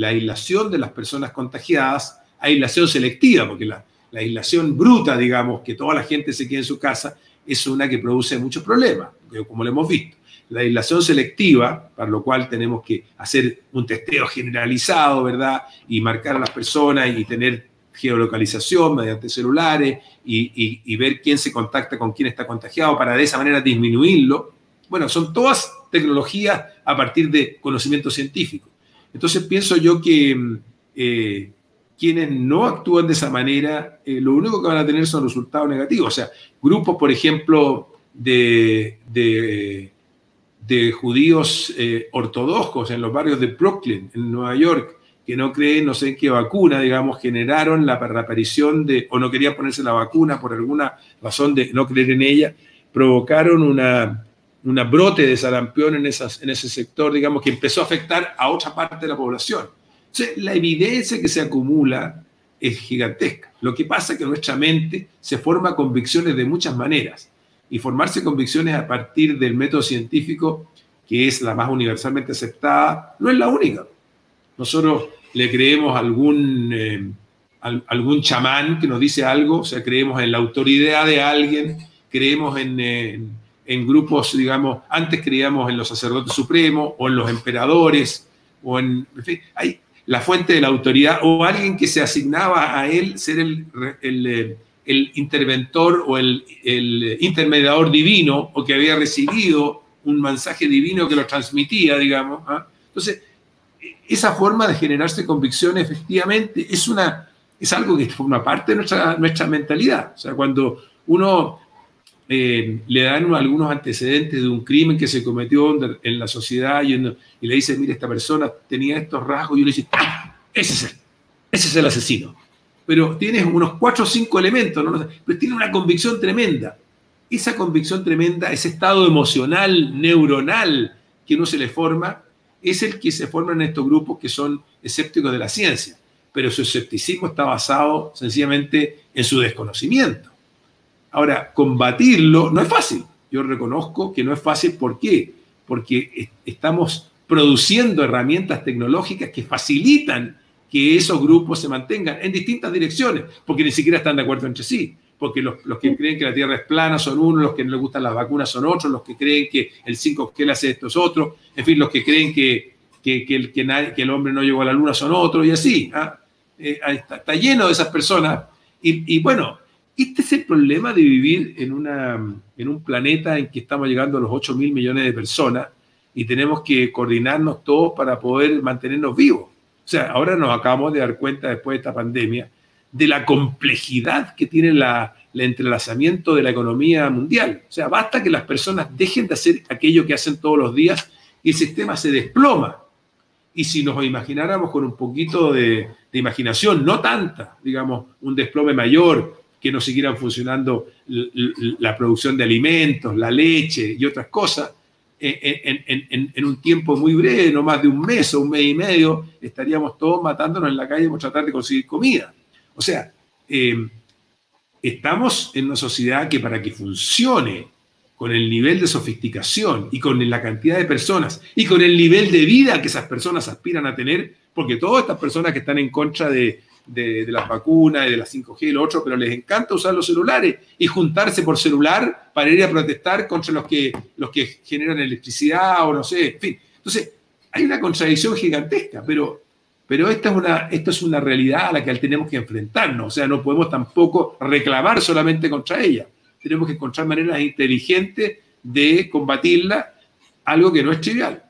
aislación de las personas contagiadas, aislación selectiva, porque la, aislación bruta, digamos, que toda la gente se quede en su casa, es una que produce muchos problemas, como lo hemos visto. La aislación selectiva, para lo cual tenemos que hacer un testeo generalizado, ¿verdad? Y marcar a las personas y tener geolocalización mediante celulares y, y ver quién se contacta con quién está contagiado para de esa manera disminuirlo Bueno, son todas tecnologías a partir de conocimiento científico. Entonces pienso yo que eh, quienes no actúan de esa manera, eh, lo único que van a tener son resultados negativos. O sea, grupos, por ejemplo, de, de, judíos eh, ortodoxos en los barrios de Brooklyn, en Nueva York, que no creen, no sé qué vacuna, digamos, generaron la, aparición de, o no querían ponerse la vacuna por alguna razón de no creer en ella, provocaron una, una brote de sarampión en, ese sector, digamos, que empezó a afectar a otra parte de la población. Entonces, la evidencia que se acumula es gigantesca. Lo que pasa es que nuestra mente se forma convicciones de muchas maneras. Y formarse convicciones a partir del método científico, que es la más universalmente aceptada, no es la única. Nosotros le creemos a algún, eh, algún chamán que nos dice algo, o sea, creemos en la autoridad de alguien, creemos en grupos, digamos, antes creíamos en los sacerdotes supremos o en los emperadores, o en, en fin, hay, la fuente de la autoridad o alguien que se asignaba a él ser el, el, interventor o el, intermediador divino o que había recibido un mensaje divino que lo transmitía, digamos. ¿ah? Entonces, esa forma de generarse convicción efectivamente es, una, es algo que forma parte de nuestra, nuestra mentalidad. O sea, cuando uno eh, le dan algunos antecedentes de un crimen que se cometió en la sociedad y, le dice, mire, esta persona tenía estos rasgos y uno dice, ¡Ah! ese es él, ese es el asesino. Pero tienes unos cuatro o cinco elementos, pero tiene una convicción tremenda. Esa convicción tremenda, ese estado emocional, neuronal que uno se le forma, es el que se forma en estos grupos que son escépticos de la ciencia. Pero su escepticismo está basado sencillamente en su desconocimiento. Ahora, combatirlo no es fácil. Yo reconozco que no es fácil. ¿Por qué? Porque estamos produciendo herramientas tecnológicas que facilitan que esos grupos se mantengan en distintas direcciones, porque ni siquiera están de acuerdo entre sí. Porque los, que creen que la Tierra es plana son unos, los que no les gustan las vacunas son otros, los que creen que el 5G le hace esto es otro, en fin, los que creen que, que, el, que, el, hombre no llegó a la Luna son otros, y así. ¿ah? Eh, está, lleno de esas personas. Y, y bueno, este es el problema de vivir en, una, en un planeta en que estamos llegando a los 8 mil millones de personas y tenemos que coordinarnos todos para poder mantenernos vivos. O sea, ahora nos acabamos de dar cuenta después de esta pandemia de la complejidad que tiene la, el entrelazamiento de la economía mundial. O sea, basta que las personas dejen de hacer aquello que hacen todos los días y el sistema se desploma. Y si nos imagináramos con un poquito de, de imaginación, no tanta, digamos, un desplome mayor, que no siguieran funcionando la producción de alimentos, la leche y otras cosas, en, un tiempo muy breve, no más de un mes o un mes y medio, estaríamos todos matándonos en la calle por tratar de conseguir comida. O sea, em, estamos en una sociedad que para que funcione con el nivel de sofisticación y con la cantidad de personas y con el nivel de vida que esas personas aspiran a tener, porque todas estas personas que están en contra de, de, las vacunas y de las 5G y lo otro, pero les encanta usar los celulares y juntarse por celular para ir a protestar contra los que, los que generan electricidad o no sé, en fin. Entonces, hay una contradicción gigantesca, pero, pero esta, es una, esto es una realidad a la que tenemos que enfrentarnos, o sea, no podemos tampoco reclamar solamente contra ella, tenemos que encontrar maneras inteligentes de combatirla, algo que no es trivial.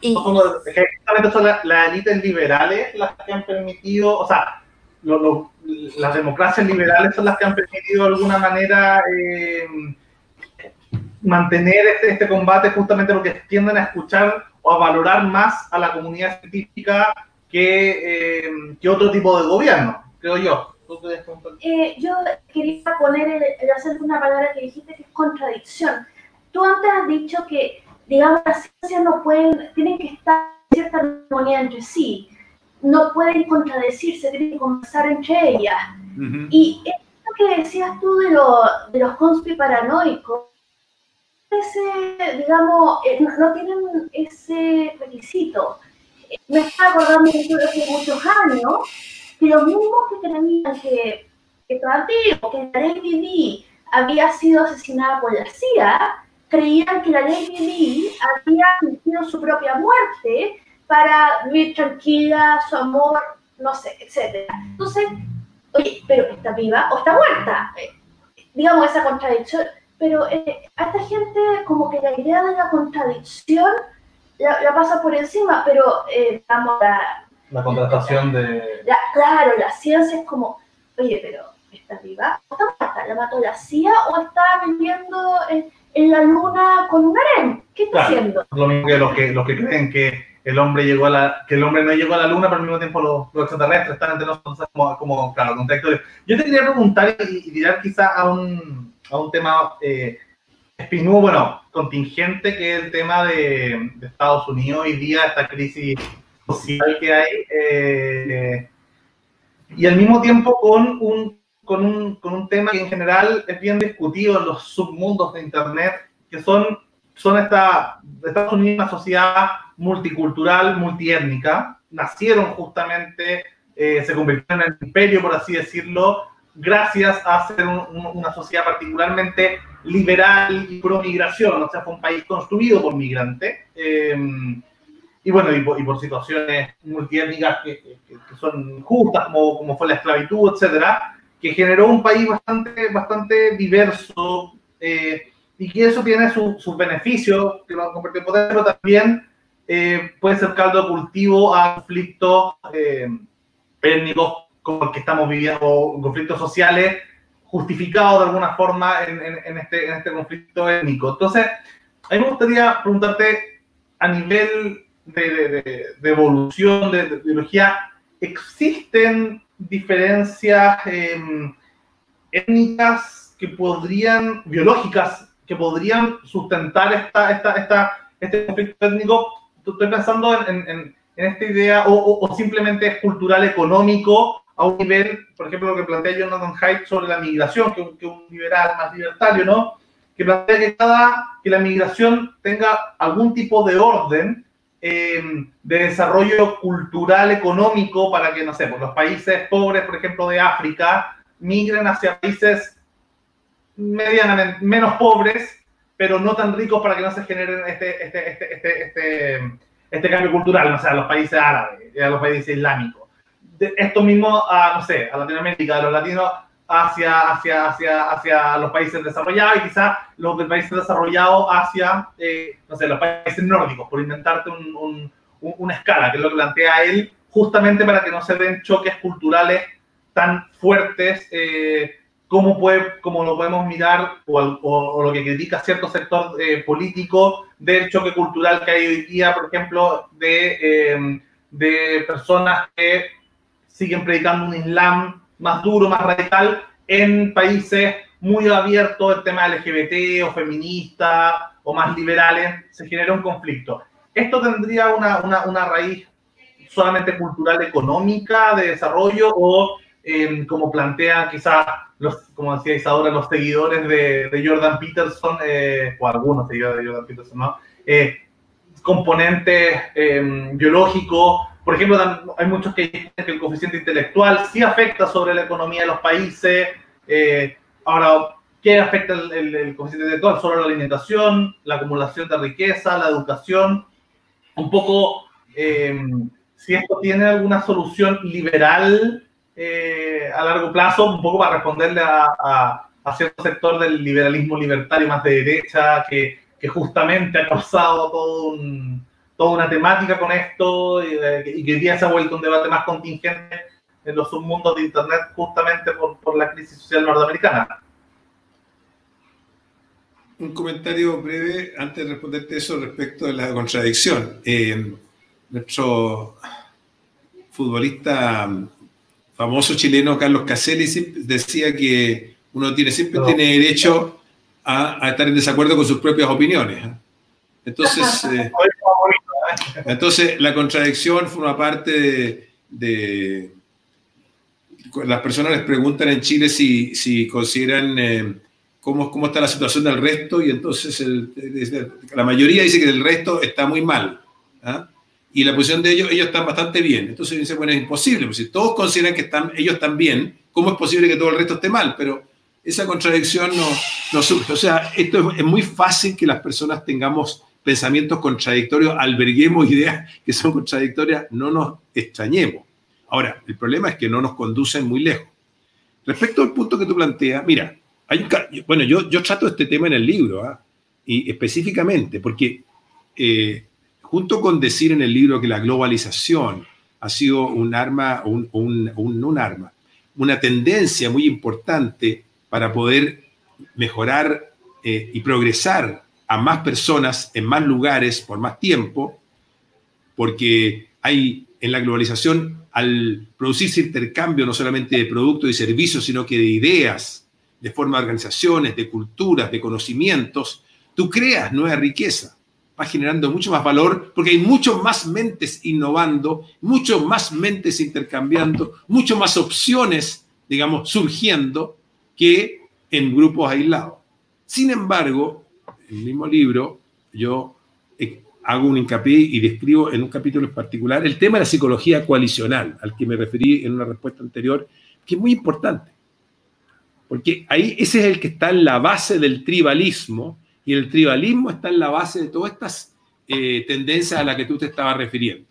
Y... son las, élites liberales las que han permitido, o sea, las democracias liberales son las que han permitido de alguna manera eh, mantener este, este, combate justamente porque tienden a escuchar o a valorar más a la comunidad científica que, eh, que otro tipo de gobierno, creo yo. Eh, yo quería poner el, el una palabra que dijiste que es contradicción. Tú antes has dicho que digamos, las ciencias no pueden, tienen que estar en cierta armonía entre sí, no pueden contradecirse, tienen que conversar entre ellas. Y esto que decías tú de, de los conspi paranoicos, ese, digamos, eh, no, tienen ese requisito. Me está acordando de hace muchos años que los mismos que creían que, que, que la ley había sido asesinada por la CIA, creían que la ley Lee había fingido su propia muerte para vivir tranquila, su amor, no sé, etc. Entonces, oye, pero está viva o está muerta. Eh, digamos, esa contradicción pero eh, a esta gente como que la idea de la contradicción la, pasa por encima, pero eh, la... La contratación de... claro, la ciencia es como, oye, pero ¿está viva? ¿O está muerta? ¿La mató la CIA o está viviendo en, la luna con un harem? ¿Qué está haciendo? Lo mismo que los, que los que creen que el hombre llegó a la, que el hombre no llegó a la luna, pero al mismo tiempo los, los extraterrestres están entre nosotros como, como claro, contexto. Yo te quería preguntar y, tirar quizá a un, a un tema eh, espinudo, bueno, contingente, que es el tema de, de, Estados Unidos hoy día, esta crisis social que hay, eh, y al mismo tiempo con un, con, un, con un tema que en general es bien discutido en los submundos de Internet, que son, son esta, Estados Unidos una sociedad multicultural, multiétnica, nacieron justamente, eh, se convirtieron en el imperio, por así decirlo, gracias a ser una sociedad particularmente liberal y pro migración, o sea, fue un país construido por migrantes. Em, y bueno, y por, situaciones multiétnicas que, que, son justas, como, como fue la esclavitud, etcétera, que generó un país bastante, bastante diverso eh, y que eso tiene sus beneficios, que lo han convertido en poder, pero también eh, puede ser caldo de cultivo a conflictos eh, étnicos como el que estamos viviendo, conflictos sociales justificados de alguna forma en, en, este, en este conflicto étnico. Entonces, a mí me gustaría preguntarte a nivel de, de, de evolución, de, biología, ¿existen diferencias em, étnicas que podrían, biológicas, que podrían sustentar esta, esta, esta, este conflicto étnico estoy pensando en, en, esta idea, o, o, simplemente es cultural económico a un nivel, por ejemplo, lo que plantea Jonathan Haidt sobre la migración, que, que un liberal más libertario, ¿no? Que plantea que cada, que la migración tenga algún tipo de orden eh, de desarrollo cultural, económico, para que, no sé, pues los países pobres, por ejemplo, de África, migren hacia países medianamente menos pobres pero no tan ricos para que no se generen este, este, este, este, este, este cambio cultural, o sea, a los países árabes, a los países islámicos. De esto mismo no sé, a Latinoamérica, a los latinos hacia, hacia, hacia, hacia los países desarrollados y quizás los del países desarrollados hacia, eh, no sé, los países nórdicos, por inventarte un, un, una escala, que es lo que plantea él, justamente para que no se den choques culturales tan fuertes eh, cómo, puede, cómo lo podemos mirar o, lo que critica cierto sector eh, político del choque cultural que hay hoy día, por ejemplo, de, em, de personas que siguen predicando un Islam más duro, más radical, en países muy abiertos, el tema LGBT o feminista o más liberales, se genera un conflicto. ¿Esto tendría una, una, una raíz solamente cultural económica de desarrollo o em, como plantea quizás los, como decía Isadora, los seguidores de, Jordan Peterson, eh, o algunos seguidores de Jordan Peterson, ¿no? Eh, componentes em, biológicos. Por ejemplo, hay muchos que dicen que el coeficiente intelectual sí afecta sobre la economía de los países. Eh, ahora, ¿qué afecta el, el, coeficiente intelectual? Solo la alimentación, la acumulación de riqueza, la educación. Un poco, em, si esto tiene alguna solución liberal eh, a largo plazo, un poco para responderle a, a, cierto sector del liberalismo libertario más de derecha, que, que justamente ha causado todo un, toda una temática con esto y, que hoy día se ha vuelto un debate más contingente en los submundos de Internet justamente por, por la crisis social norteamericana. Un comentario breve antes de responderte eso respecto de la contradicción. Eh, nuestro futbolista famoso chileno Carlos Caselli decía que uno tiene, siempre tiene derecho a, estar en desacuerdo con sus propias opiniones. ¿eh? Entonces, eh, entonces, la contradicción forma parte de, Las personas les preguntan en Chile si, si consideran eh, cómo, cómo está la situación del resto y entonces la mayoría dice que el resto está muy mal. ¿ah? y la posición de ellos, ellos están bastante bien. Entonces dice, bueno, es imposible, porque si todos consideran que están, ellos están bien, ¿cómo es posible que todo el resto esté mal? Pero esa contradicción no, no surge. O sea, esto es, muy fácil que las personas tengamos pensamientos contradictorios, alberguemos ideas que son contradictorias, no nos extrañemos. Ahora, el problema es que no nos conducen muy lejos. Respecto al punto que tú planteas, mira, bueno, yo, yo trato este tema en el libro, ¿ah? y específicamente, porque eh, junto con decir en el libro que la globalización ha sido un arma, un, un, arma, una tendencia muy importante para poder mejorar eh, y progresar a más personas en más lugares por más tiempo, porque hay en la globalización, al producirse intercambio no solamente de productos y servicios, sino que de ideas, de forma de organizaciones, de culturas, de conocimientos, tú creas nueva riqueza, va generando mucho más valor porque hay mucho más mentes innovando, mucho más mentes intercambiando, mucho más opciones, digamos, surgiendo que en grupos aislados. Sin embargo, el mismo libro, yo eh, hago un hincapié y describo en un capítulo en particular el tema de la psicología coalicional, al que me referí en una respuesta anterior, que es muy importante. Porque ahí ese es el que está en la base del tribalismo, y el tribalismo está en la base de todas estas eh, tendencias a las que tú te estabas refiriendo.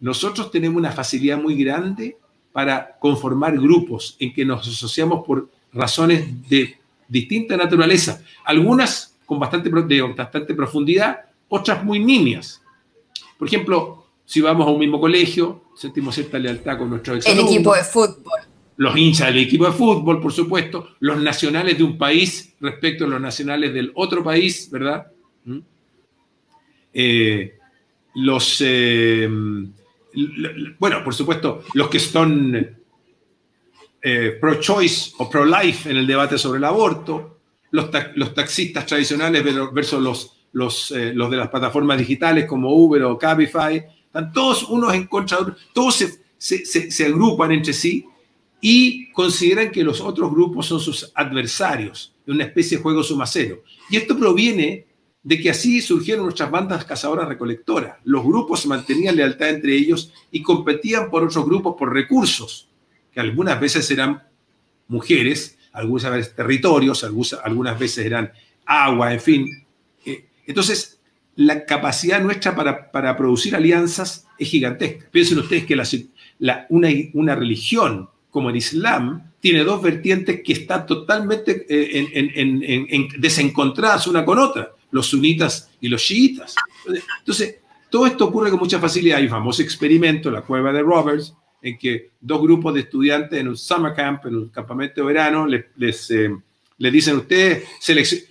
Nosotros tenemos una facilidad muy grande para conformar grupos en que nos asociamos por razones de distinta naturaleza, algunas con bastante, de bastante profundidad, otras muy nimias. Por ejemplo, si vamos a un mismo colegio, sentimos cierta lealtad con nuestros. El equipo de fútbol. Los hinchas del equipo de fútbol, por supuesto, los nacionales de un país respecto a los nacionales del otro país, ¿verdad? ¿Mm? Eh, los, eh, bueno, por supuesto, los que son eh, pro-choice o pro-life en el debate sobre el aborto, los, los taxistas tradicionales versus los, los, los, de las plataformas digitales como Uber o Cabify, están todos unos en contra todos se, se, se agrupan entre sí y consideran que los otros grupos son sus adversarios, en una especie de juego sumacero. Y esto proviene de que así surgieron nuestras bandas cazadoras recolectoras. Los grupos mantenían lealtad entre ellos y competían por otros grupos por recursos, que algunas veces eran mujeres, algunas veces territorios, algunas veces eran agua, en fin. Eh, entonces, la capacidad nuestra para, para producir alianzas es gigantesca. Piensen ustedes que la, una, una religión como el Islam tiene dos vertientes que están totalmente eh, desencontradas una con otra, los sunitas y los chiitas. Entonces, todo esto ocurre con mucha facilidad. Hay un famoso experimento, la cueva de Roberts, en que dos grupos de estudiantes en un summer camp, en un campamento de verano, les, les, eh, dicen a ustedes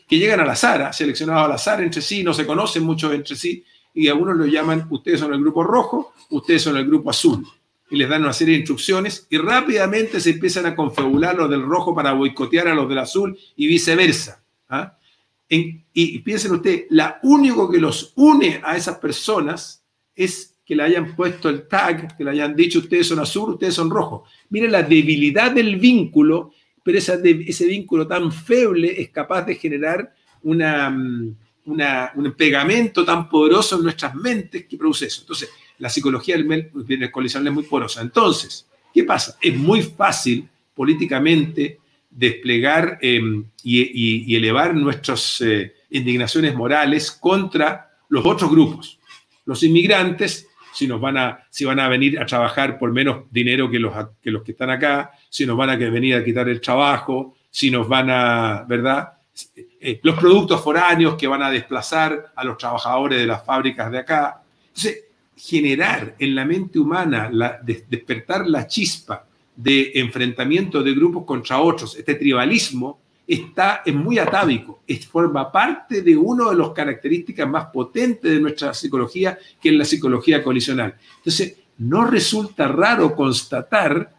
que llegan al azar, seleccionados al azar entre sí, no se conocen mucho entre sí, y algunos lo llaman, ustedes son el grupo rojo, ustedes son el grupo azul y les dan una serie de instrucciones y rápidamente se empiezan a confabular los del rojo para boicotear a los del azul y viceversa. ¿ah? y piensen ustedes, la único que los une a esas personas es que le hayan puesto el tag, que le hayan dicho ustedes son azul, ustedes son rojo. Miren la debilidad del vínculo, pero esa ese vínculo tan feble es capaz de generar una, mm, un pegamento tan poderoso en nuestras mentes que produce eso. Entonces, la psicología del coalicional es muy porosa. Entonces, ¿qué pasa? Es muy fácil políticamente desplegar em, y, elevar nuestras eh, indignaciones morales contra los otros grupos. Los inmigrantes, si, nos van a, si van a venir a trabajar por menos dinero que los, que los que están acá, si nos van a venir a quitar el trabajo, si nos van a, ¿verdad? Eh, los productos foráneos que van a desplazar a los trabajadores de las fábricas de acá. Entonces, generar en la mente humana, despertar la chispa de enfrentamiento de grupos contra otros, este tribalismo, está, es muy atávico, es, forma parte de una de las características más potentes de nuestra psicología, que es la psicología colisional. Entonces, no resulta raro constatar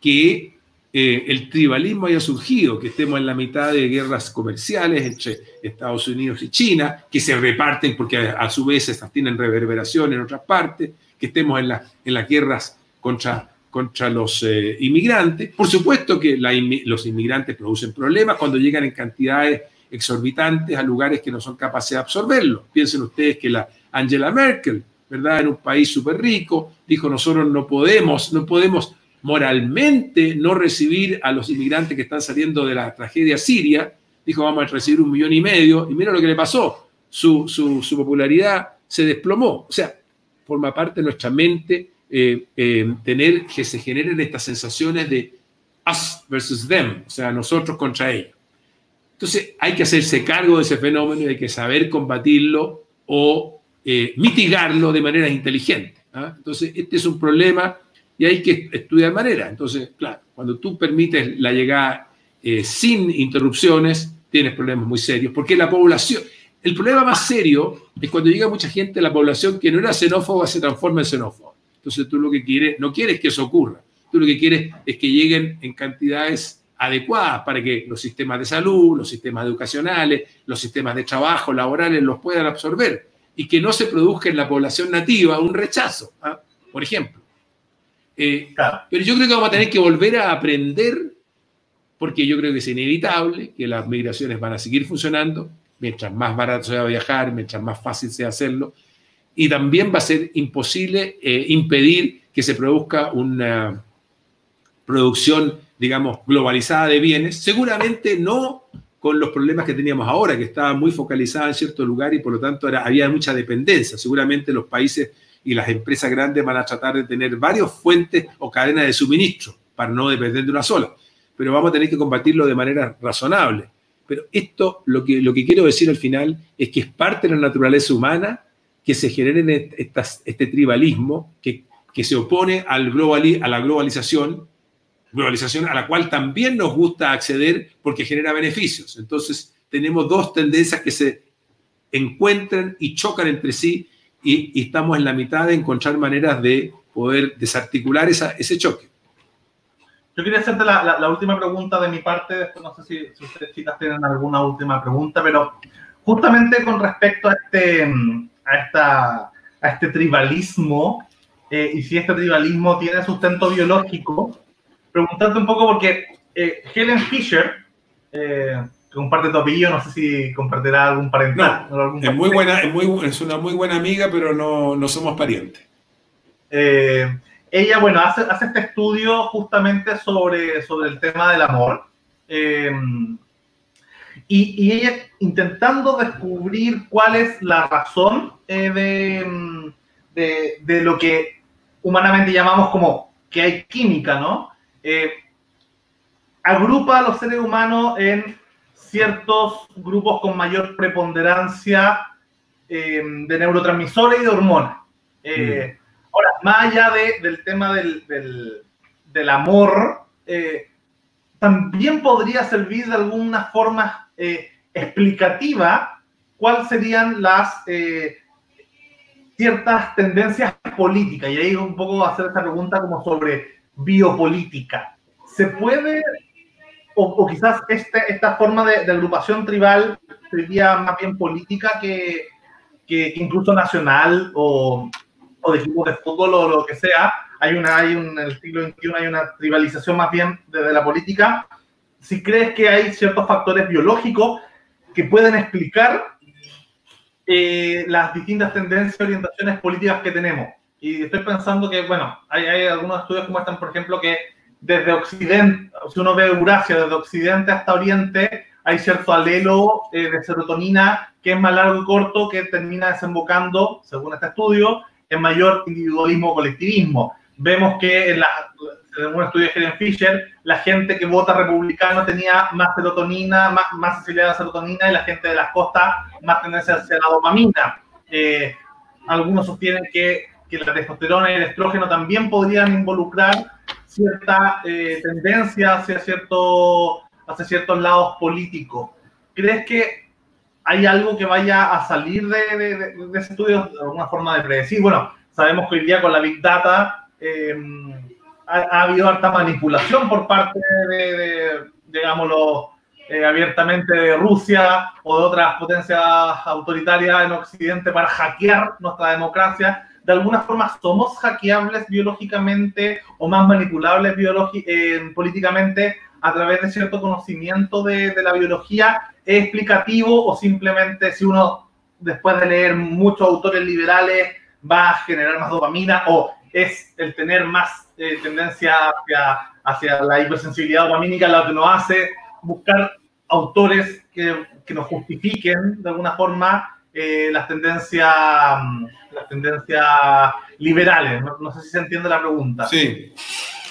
que eh, el tribalismo haya surgido, que estemos en la mitad de guerras comerciales entre Estados Unidos y China, que se reparten porque a, su vez estas tienen reverberación en otras partes, que estemos en, en las guerras contra, contra los eh, inmigrantes. Por supuesto que los inmigrantes producen problemas cuando llegan en cantidades exorbitantes a lugares que no son capaces de absorberlo. Piensen ustedes que la Angela Merkel, ¿verdad? En un país súper rico, dijo, nosotros no podemos, no podemos moralmente no recibir a los inmigrantes que están saliendo de la tragedia siria, dijo vamos a recibir un millón y medio, y mira lo que le pasó, su, popularidad se desplomó. O sea, forma parte de nuestra mente eh, eh, tener que se generen estas sensaciones de us versus them, o sea, nosotros contra ellos. Entonces hay que hacerse cargo de ese fenómeno y hay que saber combatirlo o eh, mitigarlo de manera inteligente. ¿ah? Entonces este es un problema y hay que estudiar manera. Entonces, claro, cuando tú permites la llegada eh, sin interrupciones, tienes problemas muy serios, porque la población, el problema más serio es cuando llega mucha gente, la población que no era xenófoba se transforma en xenófoba. Entonces tú lo que quieres, no quieres que eso ocurra, tú lo que quieres es que lleguen en cantidades adecuadas para que los sistemas de salud, los sistemas educacionales, los sistemas de trabajo, laborales los puedan absorber y que no se produzca en la población nativa un rechazo, ¿ah? por ejemplo. Eh, pero yo creo que vamos a tener que volver a aprender, porque yo creo que es inevitable que las migraciones van a seguir funcionando, mientras más barato sea viajar, mientras más fácil sea hacerlo, y también va a ser imposible eh, impedir que se produzca una producción, digamos, globalizada de bienes, seguramente no con los problemas que teníamos ahora, que estaba muy focalizada en cierto lugar y por lo tanto había mucha dependencia. Seguramente los países y las empresas grandes van a tratar de tener varias fuentes o cadenas de suministro para no depender de una sola. Pero vamos a tener que combatirlo de manera razonable. Pero esto, lo que, lo que quiero decir al final, es que es parte de la naturaleza humana que se genere este tribalismo que, que se opone al a la globalización, globalización a la cual también nos gusta acceder porque genera beneficios. Entonces, tenemos dos tendencias que se encuentran y chocan entre sí y, estamos en la mitad de encontrar maneras de poder desarticular esa, ese choque. Yo quería hacerte la, última pregunta de mi parte, después no sé si, si, ustedes chicas tienen alguna última pregunta, pero justamente con respecto a este, a esta, a este tribalismo, eh, y si este tribalismo tiene sustento biológico, preguntarte un poco porque eh, Helen Fisher, eh, comparte tu apellido, no sé si compartirá algún parental. es, muy buena, es, muy, es una muy buena amiga, pero no, no somos parientes. Eh, ella, bueno, hace, hace, este estudio justamente sobre, sobre el tema del amor. Eh, y, y, ella intentando descubrir cuál es la razón eh, de, de, de, lo que humanamente llamamos como que hay química, ¿no? agrupa a los seres humanos en ciertos grupos con mayor preponderancia eh, de neurotransmisores y de hormonas. Eh, mm. Ahora, más allá del tema del, del, amor, eh, también podría servir de alguna forma explicativa cuáles serían las ciertas tendencias políticas. Y ahí un poco hacer esta pregunta como sobre biopolítica. ¿Se puede o, quizás este, esta forma de, agrupación tribal sería más bien política que, que incluso nacional o, o, de equipos de fútbol o lo que sea. Hay una, hay un, siglo hay una tribalización más bien desde la política. Si crees que hay ciertos factores biológicos que pueden explicar eh, las distintas tendencias y orientaciones políticas que tenemos. Y estoy pensando que, bueno, hay, hay algunos estudios que muestran, por ejemplo, que desde Occidente, si uno ve Eurasia, desde Occidente hasta Oriente, hay cierto alelo eh, de serotonina que es más largo y corto que termina desembocando, según este estudio, en mayor individualismo o colectivismo. Vemos que en, la, en un estudio de Helen Fisher, la gente que vota republicano tenía más serotonina, más, más sensibilidad a la serotonina y la gente de las costas más tendencia hacia la dopamina. Eh, algunos sostienen que, que la testosterona y el estrógeno también podrían involucrar cierta eh, tendencia hacia, cierto, hacia ciertos lados políticos. ¿Crees que hay algo que vaya a salir de, de, ese estudio de alguna forma de predecir? Bueno, sabemos que hoy día con la Big Data em, ha, habido harta manipulación por parte de, digámoslo, eh, abiertamente de Rusia o de otras potencias autoritarias en Occidente para hackear nuestra democracia. De alguna forma somos hackeables biológicamente o más manipulables eh, políticamente a través de cierto conocimiento de, de, la biología, es explicativo o simplemente si uno después de leer muchos autores liberales va a generar más dopamina o es el tener más eh, tendencia hacia, hacia, la hipersensibilidad dopamínica lo que nos hace buscar autores que, que nos justifiquen de alguna forma eh, las tendencias las tendencias liberales. No, sé si se entiende la pregunta. Sí.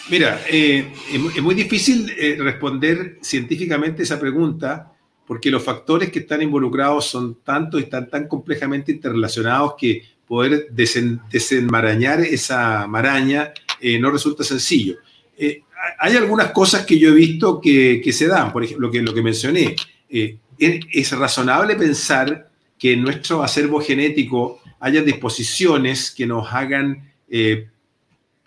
Mira, eh, es muy difícil responder científicamente esa pregunta porque los factores que están involucrados son tantos y están tan complejamente interrelacionados que poder desenmarañar esa maraña eh, no resulta sencillo. Eh, hay algunas cosas que yo he visto que, se dan, por ejemplo, lo que, lo que mencioné. Eh, es, razonable pensar que en nuestro acervo genético haya disposiciones que nos hagan,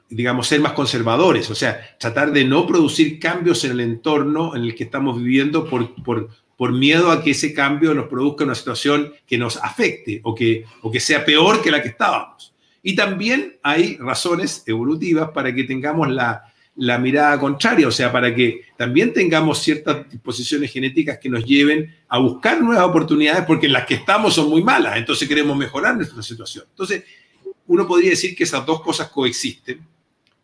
digamos, ser más conservadores, o sea, tratar de no producir cambios en el entorno en el que estamos viviendo por, por, por miedo a que ese cambio nos produzca una situación que nos afecte o que, o que sea peor que la que estábamos. Y también hay razones evolutivas para que tengamos la, la mirada contraria, o sea, para que también tengamos ciertas disposiciones genéticas que nos lleven a buscar nuevas oportunidades porque las que estamos son muy malas, entonces queremos mejorar nuestra situación. Entonces, uno podría decir que esas dos cosas coexisten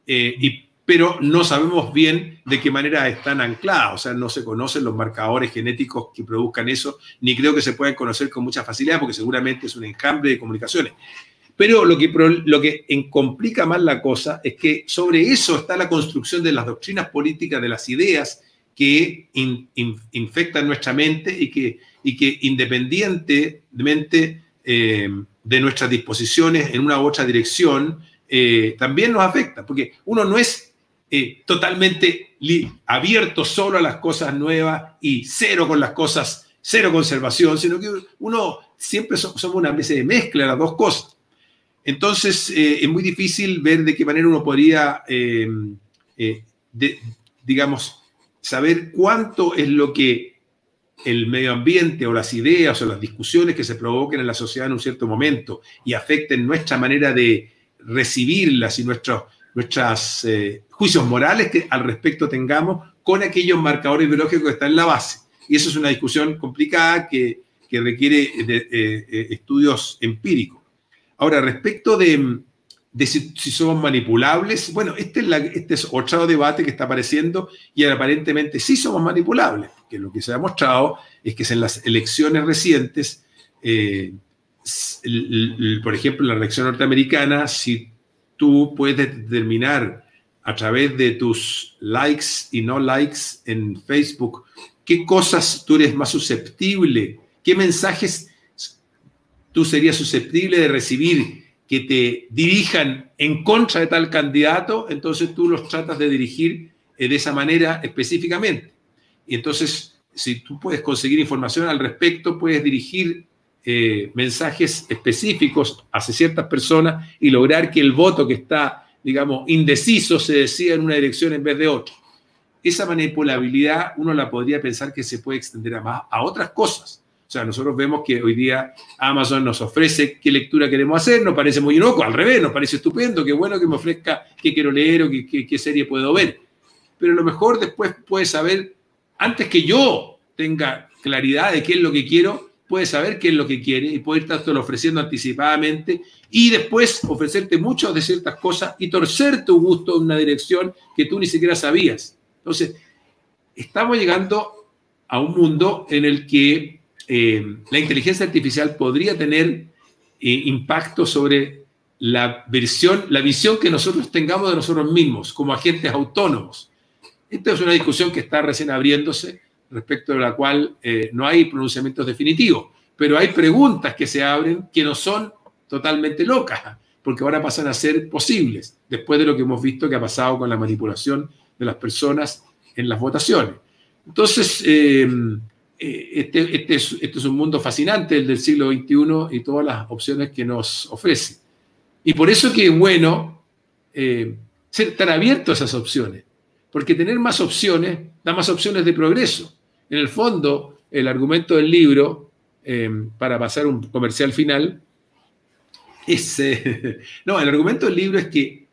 eh, y pero no sabemos bien de qué manera están ancladas, o sea, no se conocen los marcadores genéticos que produzcan eso, ni creo que se puedan conocer con mucha facilidad, porque seguramente es un enjambre de comunicaciones. Pero lo que, lo que complica más la cosa es que sobre eso está la construcción de las doctrinas políticas, de las ideas que infectan nuestra mente y que, y que independientemente eh, de nuestras disposiciones en una u otra dirección, eh, también nos afecta, porque uno no es eh, totalmente abierto solo a las cosas nuevas y cero con las cosas, cero conservación, sino que uno siempre somos una especie de mezcla las dos cosas. Entonces, eh, es muy difícil ver de qué manera uno podría, eh, digamos, saber cuánto es lo que el medio ambiente o las ideas o las discusiones que se provoquen en la sociedad en un cierto momento y afecten nuestra manera de recibirlas y nuestros nuestros eh, juicios morales que al respecto tengamos con aquellos marcadores biológicos que están en la base. Y eso es una discusión complicada que, requiere de, eh, eh, estudios empíricos. Ahora, respecto de, si, somos manipulables, bueno, este es, este es otro debate que está apareciendo y aparentemente sí somos manipulables, que lo que se ha mostrado es que en las elecciones recientes, por ejemplo, en la elección norteamericana, si tú puedes determinar a través de tus likes y no likes en Facebook qué cosas tú eres más susceptible, qué mensajes tú serías susceptible de recibir que te dirijan en contra de tal candidato, entonces tú los tratas de dirigir de esa manera específicamente. Y entonces, si tú puedes conseguir información al respecto, puedes dirigir eh, mensajes específicos hacia ciertas personas y lograr que el voto que está, digamos, indeciso se decida en una dirección en vez de otra. Esa manipulabilidad uno la podría pensar que se puede extender a, más, a otras cosas. O sea, nosotros vemos que hoy día Amazon nos ofrece qué lectura queremos hacer, nos parece muy inocuo, al revés, nos parece estupendo, qué bueno que me ofrezca qué quiero leer o qué, qué serie puedo ver. Pero a lo mejor después puede saber, antes que yo tenga claridad de qué es lo que quiero, puede saber qué es lo que quiere y puede irte ofreciendo anticipadamente y después ofrecerte muchas de ciertas cosas y torcer tu gusto en una dirección que tú ni siquiera sabías. Entonces, estamos llegando a un mundo en el que eh, la inteligencia artificial podría tener eh, impacto sobre la, versión, la visión que nosotros tengamos de nosotros mismos como agentes autónomos. Esta es una discusión que está recién abriéndose respecto de la cual eh, no hay pronunciamientos definitivos, pero hay preguntas que se abren que no son totalmente locas, porque ahora pasan a ser posibles, después de lo que hemos visto que ha pasado con la manipulación de las personas en las votaciones. Entonces, eh, eh, este, este, es, este, es, un mundo fascinante, el del siglo XXI, y todas las opciones que nos ofrece. Y por eso que es bueno ser tan abierto a esas opciones, porque tener más opciones da más opciones de progreso. En el fondo, el argumento del libro, eh, para pasar un comercial final, es, eh, no, el argumento del libro es que,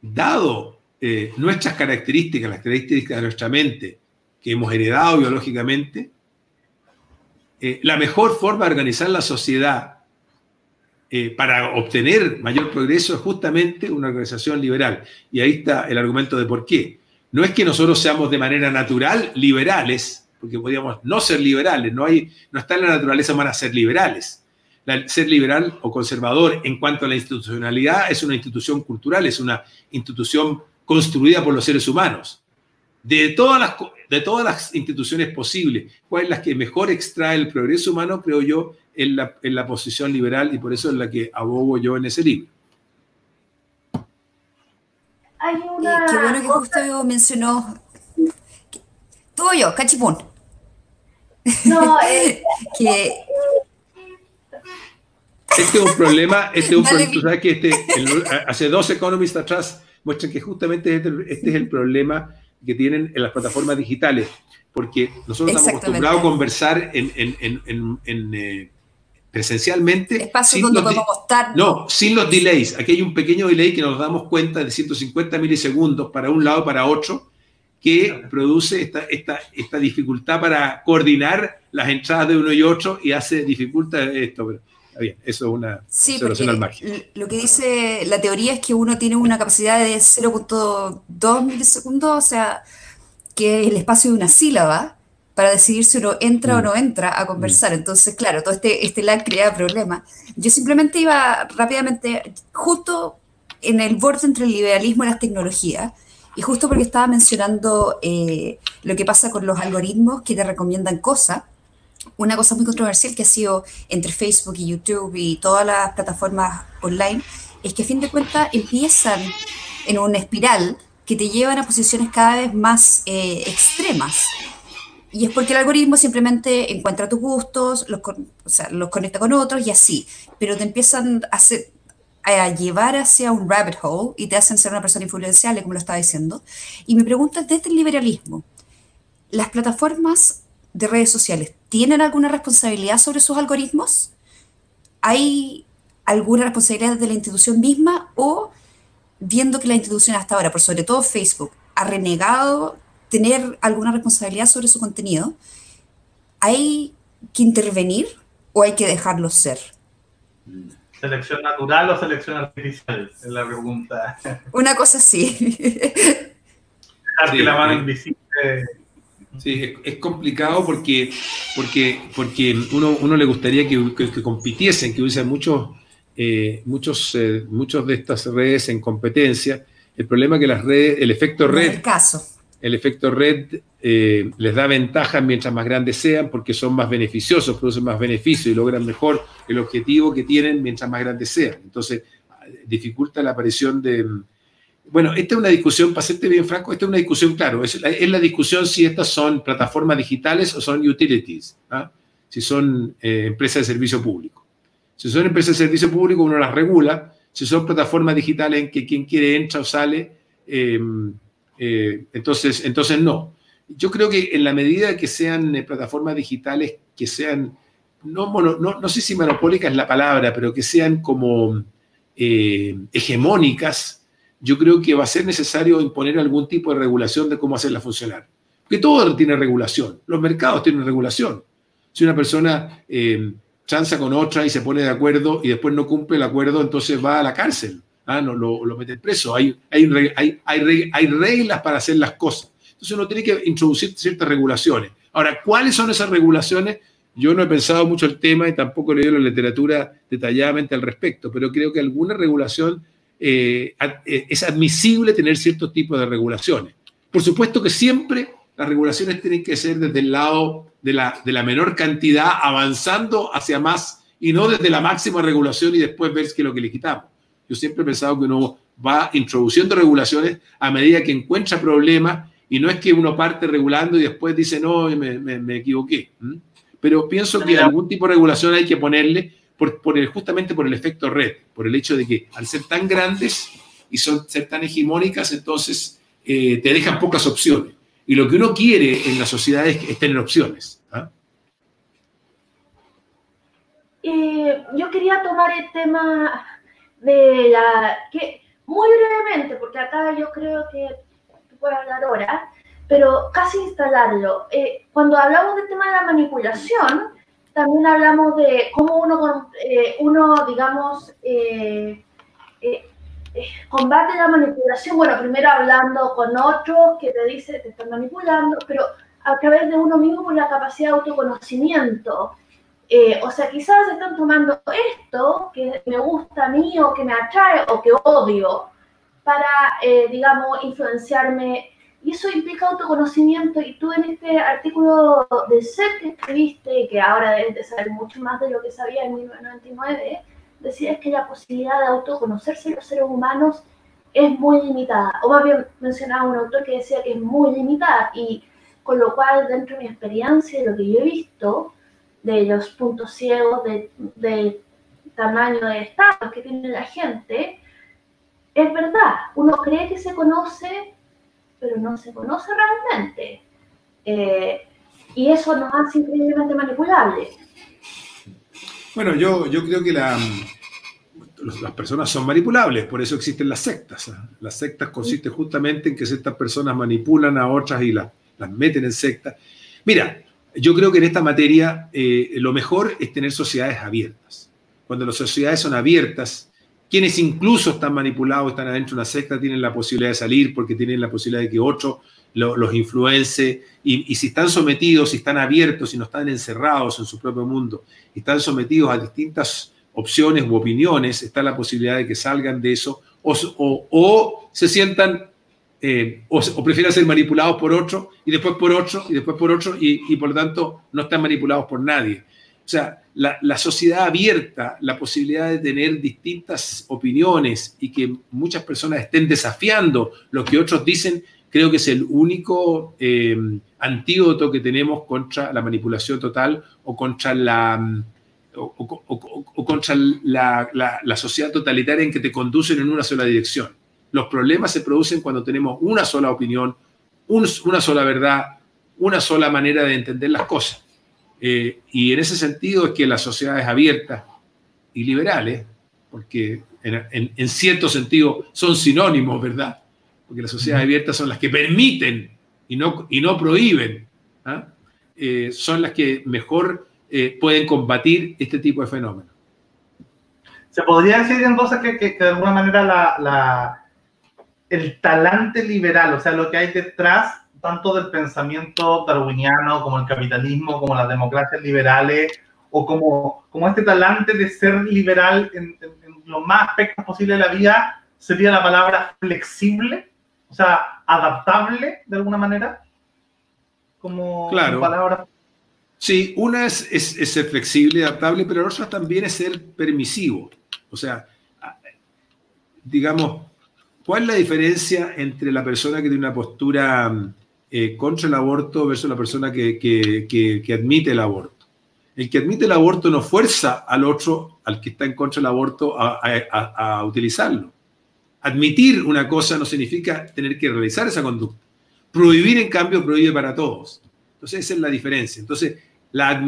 dado eh, nuestras características, las características de nuestra mente, que hemos heredado biológicamente, la mejor forma de organizar la sociedad para obtener mayor progreso es justamente una organización liberal. Y ahí está el argumento de por qué. No es que nosotros seamos de manera natural liberales, porque podríamos no ser liberales, no, hay, no está en la naturaleza humana ser liberales. ser liberal o conservador en cuanto a la institucionalidad es una institución cultural, es una institución construida por los seres humanos. De todas las, de todas las instituciones posibles, cuál es la que mejor extrae el progreso humano, creo yo, en la, en la posición liberal y por eso es la que abogo yo en ese libro. Hay una Eh, qué bueno que justo mencionó. Todo yo, cachipún. No, eh, Que Este es un problema, este es un problema, tú sabes que este, el- hace dos economistas atrás muestran que justamente este, este es el problema que tienen en las plataformas digitales, porque nosotros estamos acostumbrados a conversar en, en- en- en- en, eh, presencialmente. espacios sin donde podemos estar. No, sin los delays. Aquí hay un pequeño delay que nos damos cuenta de 150 milisegundos para un lado para otro, que produce esta, esta, esta dificultad para coordinar las entradas de uno y otro y hace dificulta esto. Pero, bien, eso es una Sí, observación al margen. lo que dice la teoría es que uno tiene una capacidad de 0.2 milisegundos, o sea, que es el espacio de una sílaba para decidir si uno entra o Mm. no entra a conversar. Entonces, claro, todo este, este lag crea problemas. Yo simplemente iba rápidamente, justo en el borde entre el liberalismo y las tecnologías, y justo porque estaba mencionando eh, lo que pasa con los algoritmos que te recomiendan cosas, una cosa muy controversial que ha sido entre Facebook y YouTube y todas las plataformas online, es que a fin de cuentas empiezan en una espiral que te llevan a posiciones cada vez más eh, extremas. Y es porque el algoritmo simplemente encuentra tus gustos, los, los conecta con otros y así, pero te empiezan a, hacer- a llevar hacia un rabbit hole y te hacen ser una persona influenciable, como lo estaba diciendo. Y mi pregunta es desde el liberalismo, ¿las plataformas de redes sociales tienen alguna responsabilidad sobre sus algoritmos? ¿Hay alguna responsabilidad de la institución misma o viendo que la institución hasta ahora, por sobre todo Facebook, ha renegado tener alguna responsabilidad sobre su contenido, ¿hay que intervenir o hay que dejarlo ser? ¿Selección natural o selección artificial? Es la pregunta. Una cosa así. Dejar Sí, que la mano sí. invisible. Sí, es, es complicado porque, porque, porque uno, uno le gustaría que, que- que compitiesen, que hubiese muchos, eh, muchos, eh, muchos de estas redes en competencia. El problema es que las redes, el efecto No es red el caso. El efecto red eh, les da ventaja mientras más grandes sean porque son más beneficiosos, producen más beneficio y logran mejor el objetivo que tienen mientras más grandes sean. Entonces, dificulta la aparición de... Bueno, esta es una discusión, para serte bien franco, esta es una discusión, claro, es la, la discusión si estas son plataformas digitales o son utilities, ¿ah? si son eh, empresas de servicio público. Si son empresas de servicio público, uno las regula. Si son plataformas digitales en que quien quiere entra o sale, eh, eh, entonces, entonces no. Yo creo que en la medida que sean eh, plataformas digitales que sean, no, mono- no, no sé si monopólica es la palabra, pero que sean como eh, hegemónicas, yo creo que va a ser necesario imponer algún tipo de regulación de cómo hacerla funcionar. Porque todo tiene regulación. Los mercados tienen regulación. Si una persona eh, chanza con otra y se pone de acuerdo y después no cumple el acuerdo, entonces va a la cárcel. Ah, no, lo, lo meten preso. Hay, hay, hay, hay hay reglas para hacer las cosas. Entonces uno tiene que introducir ciertas regulaciones. Ahora, ¿cuáles son esas regulaciones? Yo no he pensado mucho el tema y tampoco he leído la literatura detalladamente al respecto, pero creo que alguna regulación eh, eh, es admisible tener ciertos tipos de regulaciones. Por supuesto que siempre las regulaciones tienen que ser desde el lado de la, de la menor cantidad, avanzando hacia más y no desde la máxima regulación y después ver qué es lo que le quitamos. Yo siempre he pensado que uno va introduciendo regulaciones a medida que encuentra problemas y no es que uno parte regulando y después dice, no, me, me- me equivoqué. Pero pienso que algún tipo de regulación hay que ponerle por, por el, justamente por el efecto red, por el hecho de que al ser tan grandes y son, ser tan hegemónicas, entonces eh, te dejan pocas opciones. Y lo que uno quiere en la sociedad es, es tener opciones. ¿ah? Eh, yo quería tomar el tema de la que muy brevemente, porque acá yo creo que tú puedes hablar ahora, pero casi instalarlo. Eh, cuando hablamos del tema de la manipulación, también hablamos de cómo uno, eh, uno digamos, eh, eh, eh, combate la manipulación. Bueno, primero hablando con otros que te dice te están manipulando, pero a través de uno mismo por la capacidad de autoconocimiento. Eh, o sea, quizás están tomando esto que me gusta a mí o que me atrae o que odio para, eh, digamos, influenciarme Y eso implica autoconocimiento. Y tú en este artículo de SET que escribiste, que ahora debes de saber mucho más de lo que sabía en 1999, decías que la posibilidad de autoconocerse los seres humanos es muy limitada. O más bien mencionaba un autor que decía que es muy limitada. Y con lo cual, dentro de mi experiencia, de lo que yo he visto, de los puntos ciegos, de, de tamaño de estados que tiene la gente, es verdad, uno cree que se conoce, pero no se conoce realmente. Eh, y eso nos hace increíblemente manipulables. Bueno, yo, yo creo que la, las personas son manipulables, por eso existen las sectas. ¿eh? Las sectas consisten justamente en que estas personas manipulan a otras y las, las meten en sectas. Mira, yo creo que en esta materia eh, lo mejor es tener sociedades abiertas. Cuando las sociedades son abiertas, quienes incluso están manipulados, están adentro de una secta, tienen la posibilidad de salir porque tienen la posibilidad de que otro los influence. Y, si están sometidos, si están abiertos, si no están encerrados en su propio mundo, están sometidos a distintas opciones u opiniones, está la posibilidad de que salgan de eso o, se sientan eh, o, o, prefieran ser manipulados por otro y después por otro y después por otro y, por lo tanto no están manipulados por nadie. O sea, la, sociedad abierta, la posibilidad de tener distintas opiniones y que muchas personas estén desafiando lo que otros dicen, creo que es el único eh, antídoto que tenemos contra la manipulación total o contra la, o, contra la, sociedad totalitaria en que te conducen en una sola dirección. Los problemas se producen cuando tenemos una sola opinión, una sola verdad, una sola manera de entender las cosas. Eh, y en ese sentido es que las sociedades abiertas y liberales, porque en, cierto sentido son sinónimos, ¿verdad? Porque las sociedades abiertas son las que permiten y no, y no prohíben, ¿ah? eh, son las que mejor eh, pueden combatir este tipo de fenómenos. Se podría decir entonces que, que, que de alguna manera la, la, el talante liberal, o sea, lo que hay detrás tanto del pensamiento darwiniano como el capitalismo, como las democracias liberales, o como, como este talante de ser liberal en, los más aspectos posibles de la vida, sería la palabra flexible, o sea, adaptable de alguna manera, como claro. palabra. Sí, una es, es, ser flexible adaptable, pero la otra también es ser permisivo. O sea, digamos, ¿cuál es la diferencia entre la persona que tiene una postura eh, contra el aborto versus la persona que, que, admite el aborto. El que admite el aborto no fuerza al otro, al que está en contra del aborto, a, a, utilizarlo. Admitir una cosa no significa tener que realizar esa conducta. Prohibir, en cambio, prohíbe para todos. Entonces, esa es la diferencia. Entonces, la,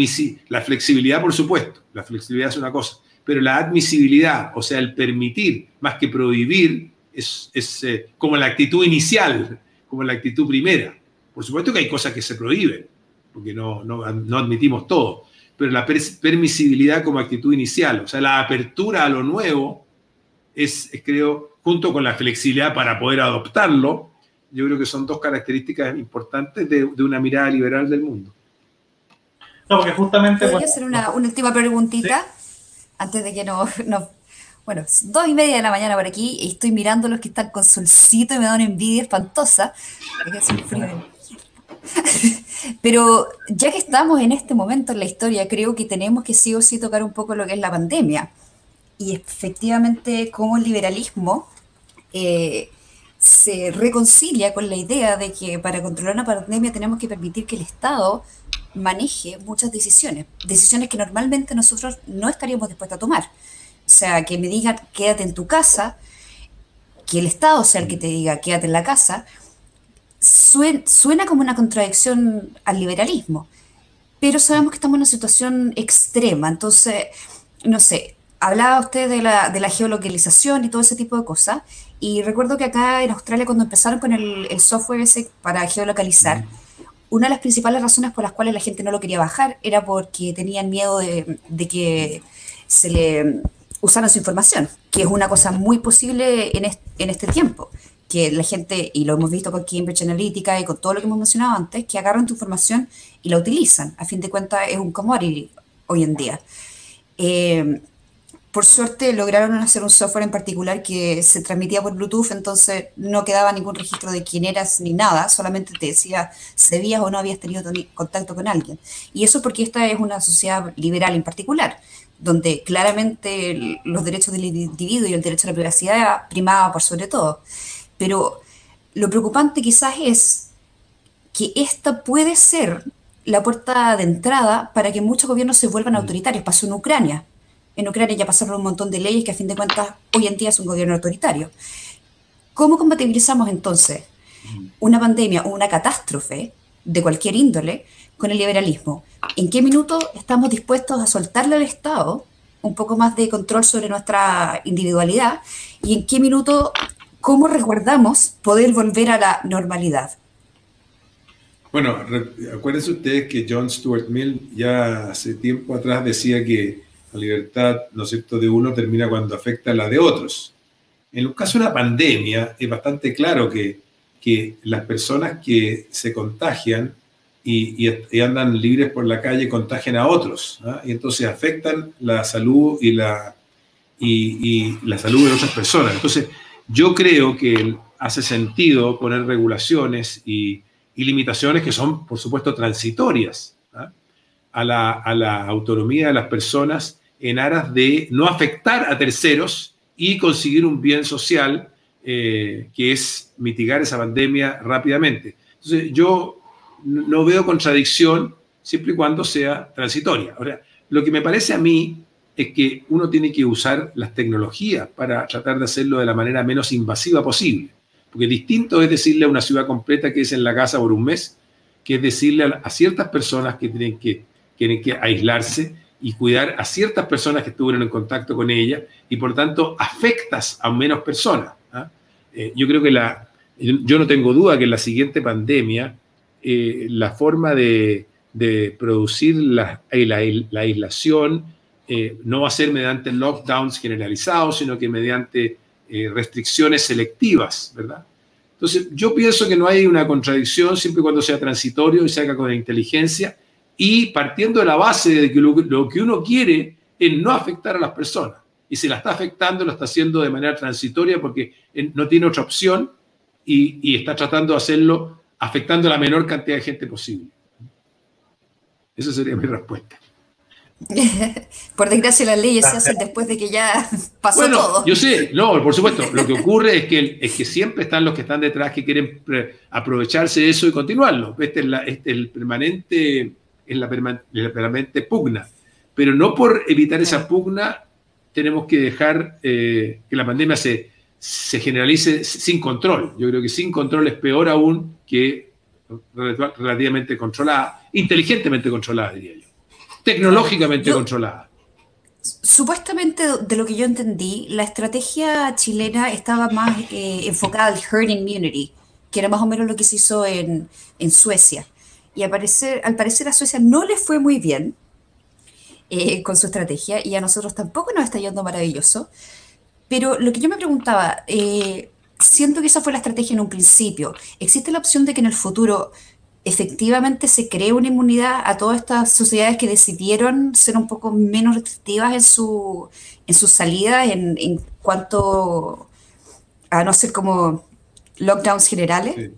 la flexibilidad, por supuesto, la flexibilidad es una cosa, pero la admisibilidad, o sea, el permitir más que prohibir, es, es eh, como la actitud inicial, como la actitud primera. Por supuesto que hay cosas que se prohíben, porque no, no, admitimos todo, pero la permisibilidad como actitud inicial, o sea, la apertura a lo nuevo, es, creo, junto con la flexibilidad para poder adoptarlo, yo creo que son dos características importantes de, una mirada liberal del mundo. No, porque justamente... ¿Podría hacer una, última preguntita? Antes de que nos, Bueno, dos y media de la mañana por aquí y estoy mirando los que están con solcito y me da una envidia espantosa. Es un frío Pero ya que estamos en este momento en la historia, creo que tenemos que sí o sí tocar un poco lo que es la pandemia. Y efectivamente, cómo el liberalismo eh, se reconcilia con la idea de que para controlar una pandemia tenemos que permitir que el Estado maneje muchas decisiones, decisiones que normalmente nosotros no estaríamos dispuestos a tomar. O sea, que me digan quédate en tu casa, que el Estado sea el que te diga quédate en la casa, suena, como una contradicción al liberalismo, pero sabemos que estamos en una situación extrema, entonces, no sé, hablaba usted de la, de la geolocalización y todo ese tipo de cosas, y recuerdo que acá en Australia cuando empezaron con el, software ese para geolocalizar, una de las principales razones por las cuales la gente no lo quería bajar era porque tenían miedo de, de que se le usara su información, que es una cosa muy posible en, en este tiempo que la gente, y lo hemos visto con Cambridge Analytica y con todo lo que hemos mencionado antes, que agarran tu información y la utilizan. A fin de cuentas es un commodity hoy en día. Eh, por suerte lograron hacer un software en particular que se transmitía por Bluetooth, entonces no quedaba ningún registro de quién eras ni nada, solamente te decía si habías o no habías tenido contacto con alguien. Y eso porque esta es una sociedad liberal en particular, donde claramente los derechos del individuo y el derecho a la privacidad primaba por sobre todo. Pero lo preocupante quizás es que esta puede ser la puerta de entrada para que muchos gobiernos se vuelvan mm. autoritarios. Pasó en Ucrania en Ucrania ya pasaron un montón de leyes que a fin de cuentas hoy en día es un gobierno autoritario. ¿Cómo compatibilizamos entonces una pandemia o una catástrofe de cualquier índole con el liberalismo? ¿En qué minuto estamos dispuestos a soltarle al Estado un poco más de control sobre nuestra individualidad? ¿Y en qué minuto, cómo resguardamos poder volver a la normalidad? Bueno, acuérdense ustedes que John Stuart Mill ya hace tiempo atrás decía que la libertad, ¿no es cierto?, de uno termina cuando afecta a la de otros. En el caso de una pandemia, es bastante claro que, que las personas que se contagian y, andan libres por la calle contagian a otros, ¿ah? y entonces afectan la salud y la, y, la salud de otras personas. Entonces, yo creo que hace sentido poner regulaciones y, limitaciones que son, por supuesto, transitorias ¿ah? a, la, a la autonomía de las personas en aras de no afectar a terceros y conseguir un bien social eh, que es mitigar esa pandemia rápidamente. Entonces, yo no veo contradicción siempre y cuando sea transitoria. Ahora, lo que me parece a mí es que uno tiene que usar las tecnologías para tratar de hacerlo de la manera menos invasiva posible. Porque distinto es decirle a una ciudad completa que es en la casa por un mes, que es decirle a, ciertas personas que tienen que, tienen que aislarse y cuidar a ciertas personas que estuvieron en contacto con ella y por tanto afectas a menos personas. ¿ah? Eh, yo creo que la, yo no tengo duda que la siguiente pandemia eh, la forma de, producir la, la, la aislación eh, no va a ser mediante lockdowns generalizados, sino que mediante restricciones selectivas, ¿verdad? Entonces, yo pienso que no hay una contradicción siempre y cuando sea transitorio y se haga con inteligencia y partiendo de la base de que lo, que uno quiere es no afectar a las personas. Y si la está afectando, lo está haciendo de manera transitoria porque no tiene otra opción y, está tratando de hacerlo afectando a la menor cantidad de gente posible. Esa sería mi respuesta. por desgracia las leyes se hacen después de que ya pasó bueno, todo. Yo sé, no, por supuesto. Lo que ocurre es que, es que siempre están los que están detrás que quieren aprovecharse de eso y continuarlo. Este es, este es el permanente es la, permanente pugna. Pero no por evitar esa pugna tenemos que dejar eh, que la pandemia se, se generalice sin control. Yo creo que sin control es peor aún que relativamente controlada, inteligentemente controlada, diría yo. Tecnológicamente controlada. Supuestamente, de lo que yo entendí, la estrategia chilena estaba más eh, enfocada al herd immunity, que era más o menos lo que se hizo en, en Suecia y al parecer, al parecer a Suecia no le fue muy bien eh, con su estrategia y a nosotros tampoco nos está yendo maravilloso. Pero lo que yo me preguntaba, eh, siento que esa fue la estrategia en un principio. ¿Existe la opción de que en el futuro efectivamente se cree una inmunidad a todas estas sociedades que decidieron ser un poco menos restrictivas en su, en sus salidas en, en cuanto a no ser como lockdowns generales?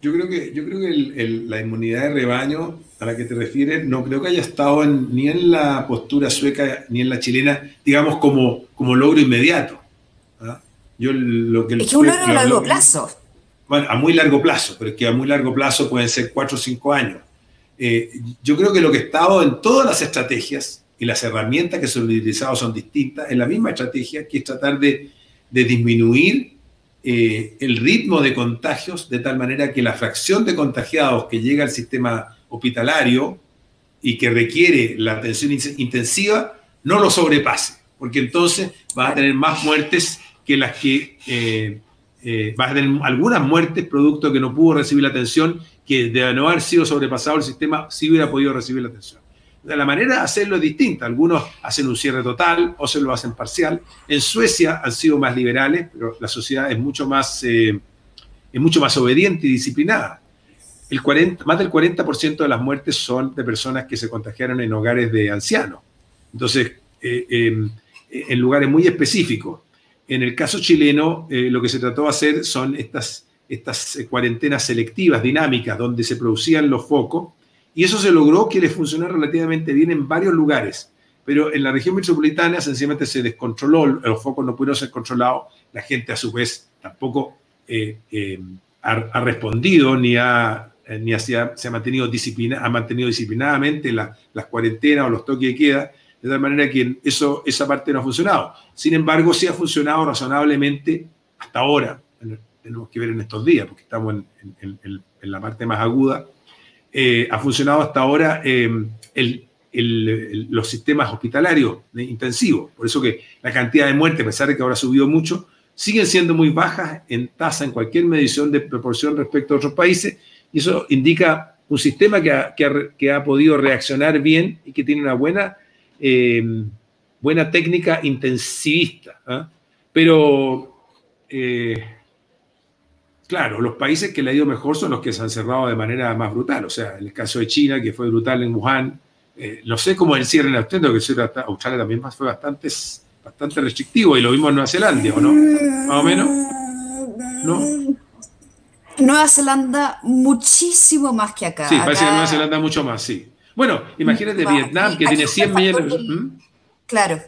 Yo creo que, yo creo que la inmunidad de rebaño a la que te refieres no creo que haya estado ni en la postura sueca ni en la chilena, digamos, como, como logro inmediato. Yo lo que es que un logro a largo plazo. Bueno, a muy largo plazo, pero es que a muy largo plazo pueden ser cuatro o cinco años. Eh, yo creo que lo que ha estado en todas las estrategias y las herramientas que se han utilizado son distintas, en la misma estrategia, que es tratar de, de disminuir eh, el ritmo de contagios de tal manera que la fracción de contagiados que llega al sistema hospitalario y que requiere la atención intensiva no lo sobrepase, porque entonces va a tener más muertes que las que eh, eh, va a tener algunas muertes producto que no pudo recibir la atención que de no haber sido sobrepasado el sistema sí hubiera podido recibir la atención la manera de hacerlo es distinta. Algunos hacen un cierre total, o se lo hacen parcial. En Suecia han sido más liberales, pero la sociedad es mucho más, eh, es mucho más obediente y disciplinada. El 40, más del 40% de las muertes son de personas que se contagiaron en hogares de ancianos. Entonces, eh, em, en lugares muy específicos. En el caso chileno, lo que se trató de hacer son estas, estas cuarentenas selectivas, dinámicas, donde se producían los focos, y eso se logró que le funcionara relativamente bien en varios lugares. Pero en la región metropolitana sencillamente se descontroló, los focos no pudieron ser controlados, la gente a su vez tampoco ha, respondido ni, ha, eh, ni se ha mantenido, disciplina, ha mantenido disciplinadamente las cuarentenas o los toques de queda, de tal manera que eso, esa parte no ha funcionado. Sin embargo, sí ha funcionado razonablemente hasta ahora. Tenemos que ver en estos días, porque estamos en, la parte más aguda. Eh, ha funcionado hasta ahora eh, los sistemas hospitalarios intensivos. Por eso que la cantidad de muertes, a pesar de que ahora ha subido mucho, siguen siendo muy bajas en tasa en cualquier medición de proporción respecto a otros países, y eso indica un sistema que ha, que ha, podido reaccionar bien y que tiene una buena, eh, buena técnica intensivista. ¿ah? Pero, eh, claro, los países que le ha ido mejor son los que se han cerrado de manera más brutal. O sea, en el caso de China, que fue brutal en Wuhan, eh, no sé cómo el cierre en Australia, que Australia también fue bastante bastante restrictivo y lo vimos en Nueva Zelanda, ¿o no? Más o menos. ¿No? Nueva Zelanda muchísimo más que acá. Sí, parece que Nueva Zelanda mucho más, sí. Bueno, imagínate Vietnam, que tiene 100 millones. ¿Mm? Claro,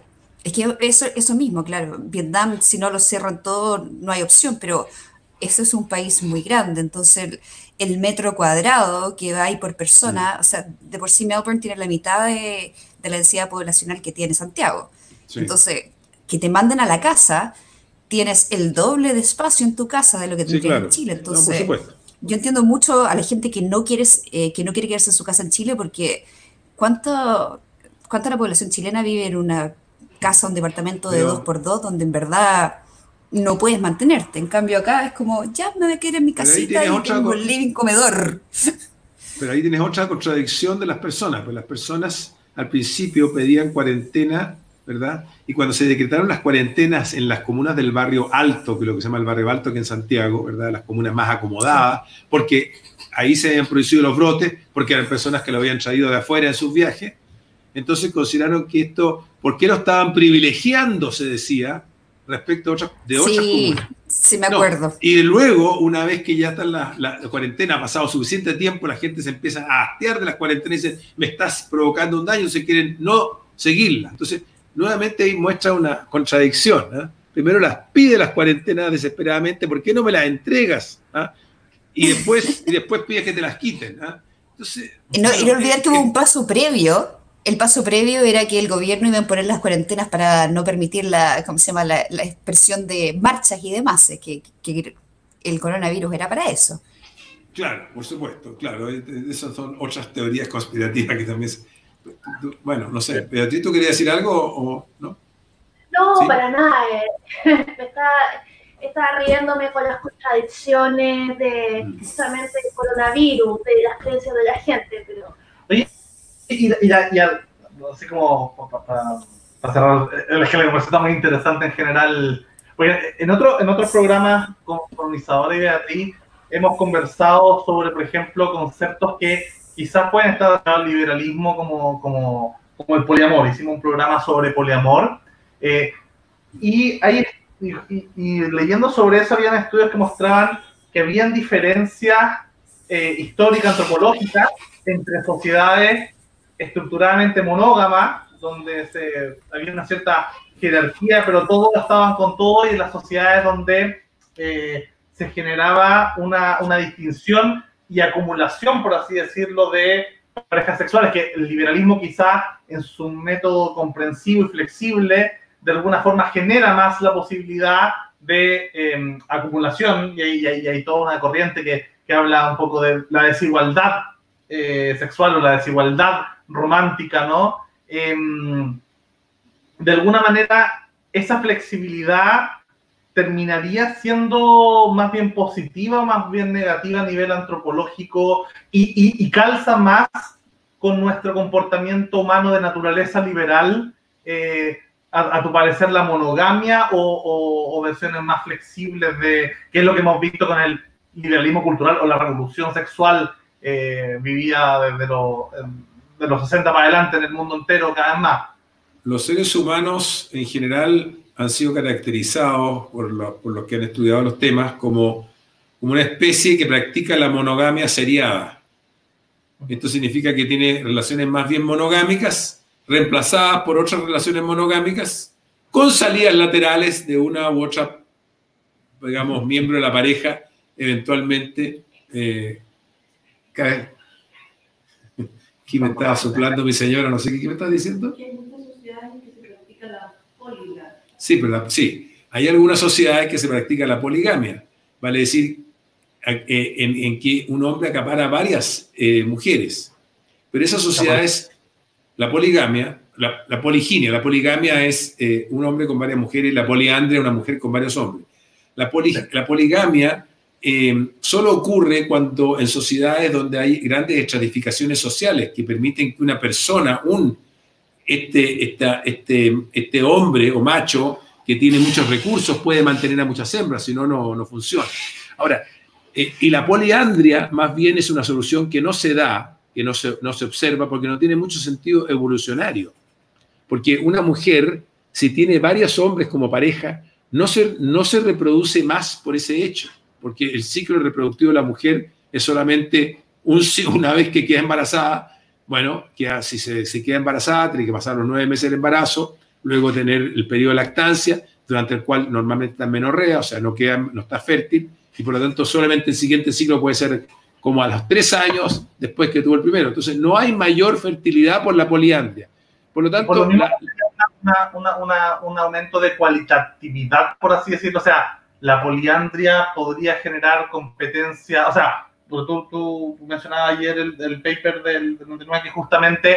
es que eso, eso mismo, claro. Vietnam, si no lo cierran todo, no hay opción, pero eso es un país muy grande, entonces el, metro cuadrado que hay por persona, mm. o sea, de por sí Melbourne tiene la mitad de, de la densidad poblacional que tiene Santiago. Entonces, que te manden a la casa, tienes el doble de espacio en tu casa de lo que tendrías en Chile. Entonces, yo entiendo mucho a la gente que no, quiere, eh, que no quiere quedarse en su casa en Chile porque ¿cuánto, ¿cuánta la población chilena vive en una casa, un departamento de dos por dos donde en verdad no puedes mantenerte? En cambio acá es como, ya me voy a quedar en mi casita y tengo el living comedor. Pero ahí tienes otra contradicción de las personas, pues las personas al principio pedían cuarentena ¿verdad? Y cuando se decretaron las cuarentenas en las comunas del barrio alto, que es lo que se llama el barrio alto que en Santiago, ¿verdad? Las comunas más acomodadas, porque ahí se habían producido los brotes, porque eran personas que lo habían traído de afuera en sus viajes. Entonces consideraron que esto, ¿por qué lo estaban privilegiando? Se decía, respecto a otras, de otras comunas. Sí, me acuerdo. y luego, una vez que ya está la, la, cuarentena, ha pasado suficiente tiempo, la gente se empieza a hastear de las cuarentenas y dice, me estás provocando un daño, se quieren no seguirla. Entonces, nuevamente ahí muestra una contradicción. ¿eh? Primero las pide las cuarentenas desesperadamente, ¿por qué no me las entregas? ¿Ah? Y, después, y después pide que te las quiten. ¿ah? Entonces, y no, olvidar que hubo un paso previo. El paso previo era que el gobierno iba a poner las cuarentenas para no permitir la, ¿cómo se llama? La, expresión de marchas y demás, que, que el coronavirus era para eso. Claro, por supuesto, claro. Esas son otras teorías conspirativas que también bueno, no sé, Beatriz, ¿tú querías decir algo o no? No, para nada. Eh. estaba riéndome con las contradicciones de mm. precisamente el coronavirus, de las creencias de la gente, pero... Oye, y, ya, no sé cómo, para, cerrar, es que la conversación está muy interesante en general. Oye, en, otro, en otros programas con, con Isadora y Beatriz hemos conversado sobre, por ejemplo, conceptos que quizás pueden estar al liberalismo como, como, como, el poliamor. Hicimos un programa sobre poliamor. Eh, y, ahí, y, leyendo sobre eso, habían estudios que mostraban que habían diferencias eh, históricas, antropológicas, entre sociedades estructuralmente monógamas, donde se, había una cierta jerarquía, pero todos estaban con todo, y en las sociedades donde eh, se generaba una, una distinción y acumulación, por así decirlo, de parejas sexuales, que el liberalismo quizá en su método comprensivo y flexible de alguna forma genera más la posibilidad de em, acumulación y hay, toda una corriente que, que, habla un poco de la desigualdad eh, sexual o la desigualdad romántica, ¿no? Em, de alguna manera, esa flexibilidad terminaría siendo más bien positiva, más bien negativa a nivel antropológico y, calza más con nuestro comportamiento humano de naturaleza liberal, eh, a, tu parecer la monogamia o, versiones más flexibles de qué es lo que hemos visto con el liberalismo cultural o la revolución sexual eh, vivida desde de los 60 para adelante en el mundo entero cada vez más. los seres humanos en general han sido caracterizados por, los que han estudiado los temas como, una especie que practica la monogamia seriada. Esto significa que tiene relaciones más bien monogámicas, reemplazadas por otras relaciones monogámicas, con salidas laterales de una u otra, digamos, miembro de la pareja, eventualmente. Eh, me estaba soplando mi señora, no sé qué, me estás diciendo. Sí, pero sí, hay algunas sociedades que se practica la poligamia, vale decir, eh, en, que un hombre acapara varias eh, mujeres. Pero esas sociedades, la poligamia, la, poliginia, la poligamia es eh, un hombre con varias mujeres, la poliandria una mujer con varios hombres. La, la poligamia solo ocurre cuando en sociedades donde hay grandes estratificaciones sociales que permiten que una persona, un este, este, este hombre o macho que tiene muchos recursos puede mantener a muchas hembras, si no, no funciona. Ahora, eh, y la poliandria más bien es una solución que no se da, que no se, no se observa, porque no tiene mucho sentido evolucionario. Porque una mujer, si tiene varios hombres como pareja, no se, no se reproduce más por ese hecho, porque el ciclo reproductivo de la mujer es solamente un, una vez que queda embarazada, bueno, que si se, queda embarazada, tiene que pasar los nueve meses del embarazo, luego tener el periodo de lactancia, durante el cual normalmente está menorrea, o sea, no, queda, no está fértil, y por lo tanto solamente el siguiente ciclo puede ser como a los tres años después que tuvo el primero. Entonces, no hay mayor fertilidad por la poliandria. Por lo tanto, un aumento de cualitatividad, por así decirlo. O sea, la poliandria podría generar competencia, o sea, tú, tú mencionabas ayer el, paper del, del que justamente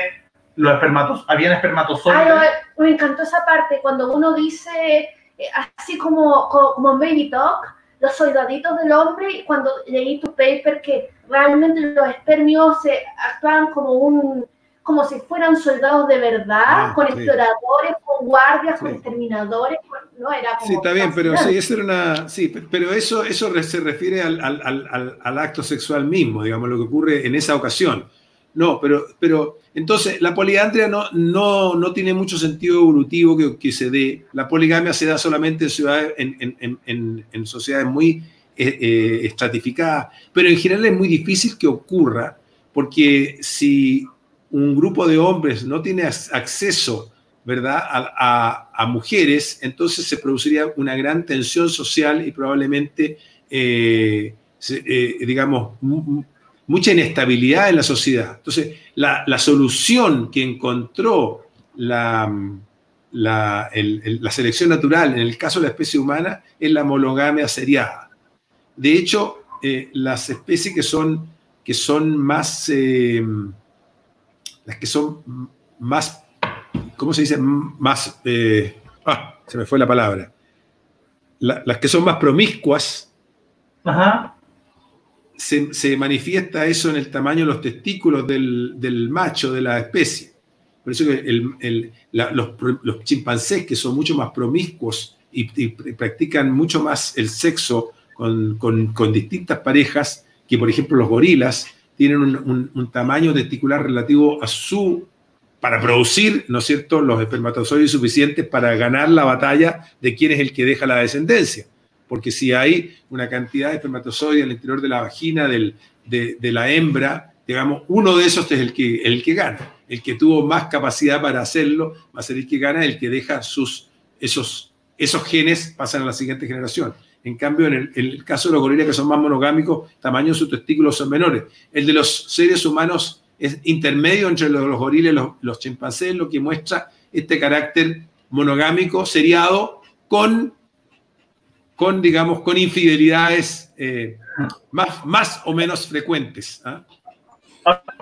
los espermatos, habían espermatozoides. me encantó esa parte, cuando uno dice, eh, así como, como Baby Talk, los soldaditos del hombre, cuando leí tu paper, que realmente los espermios se actúan como un como si fueran soldados de verdad, ah, con exploradores, con guardias, con exterminadores, no era como Sí, está bien, pero sí, eso era una, sí, pero eso, eso se refiere al, al, al, acto sexual mismo, digamos, lo que ocurre en esa ocasión. No, pero, pero entonces la poliandria no, no, no tiene mucho sentido evolutivo que, que, se dé. La poligamia se da solamente en, ciudades, en, en, en, sociedades muy eh, eh, estratificadas, pero en general es muy difícil que ocurra porque si un grupo de hombres no tiene acceso ¿verdad? A, mujeres, entonces se produciría una gran tensión social y probablemente, eh, digamos, mucha inestabilidad en la sociedad. Entonces, la, solución que encontró la, la, selección natural en el caso de la especie humana es la monogamia seriada. De hecho, eh, las especies que son, que son más, eh, las que son más, ¿cómo se dice? Más, eh, ah, se me fue la palabra. las que son más promiscuas, Ajá se, manifiesta eso en el tamaño de los testículos del, macho de la especie. Por eso que los, chimpancés, que son mucho más promiscuos y, practican mucho más el sexo con, distintas parejas, que por ejemplo los gorilas, tienen un, tamaño testicular relativo a su para producir, ¿no es cierto?, los espermatozoides suficientes para ganar la batalla de quién es el que deja la descendencia porque si hay una cantidad de espermatozoides en el interior de la vagina de, la hembra, digamos, uno de esos es el que, el que gana. El que tuvo más capacidad para hacerlo va a ser el que gana, el que deja sus, esos, esos genes pasan a la siguiente generación. En cambio, en el, caso de los gorilas que son más monogámicos, tamaño de sus testículos son menores. El de los seres humanos es intermedio entre los, los gorilas y los, chimpancés, lo que muestra este carácter monogámico seriado con con, digamos, con infidelidades eh, más, más o menos frecuentes. ¿ah?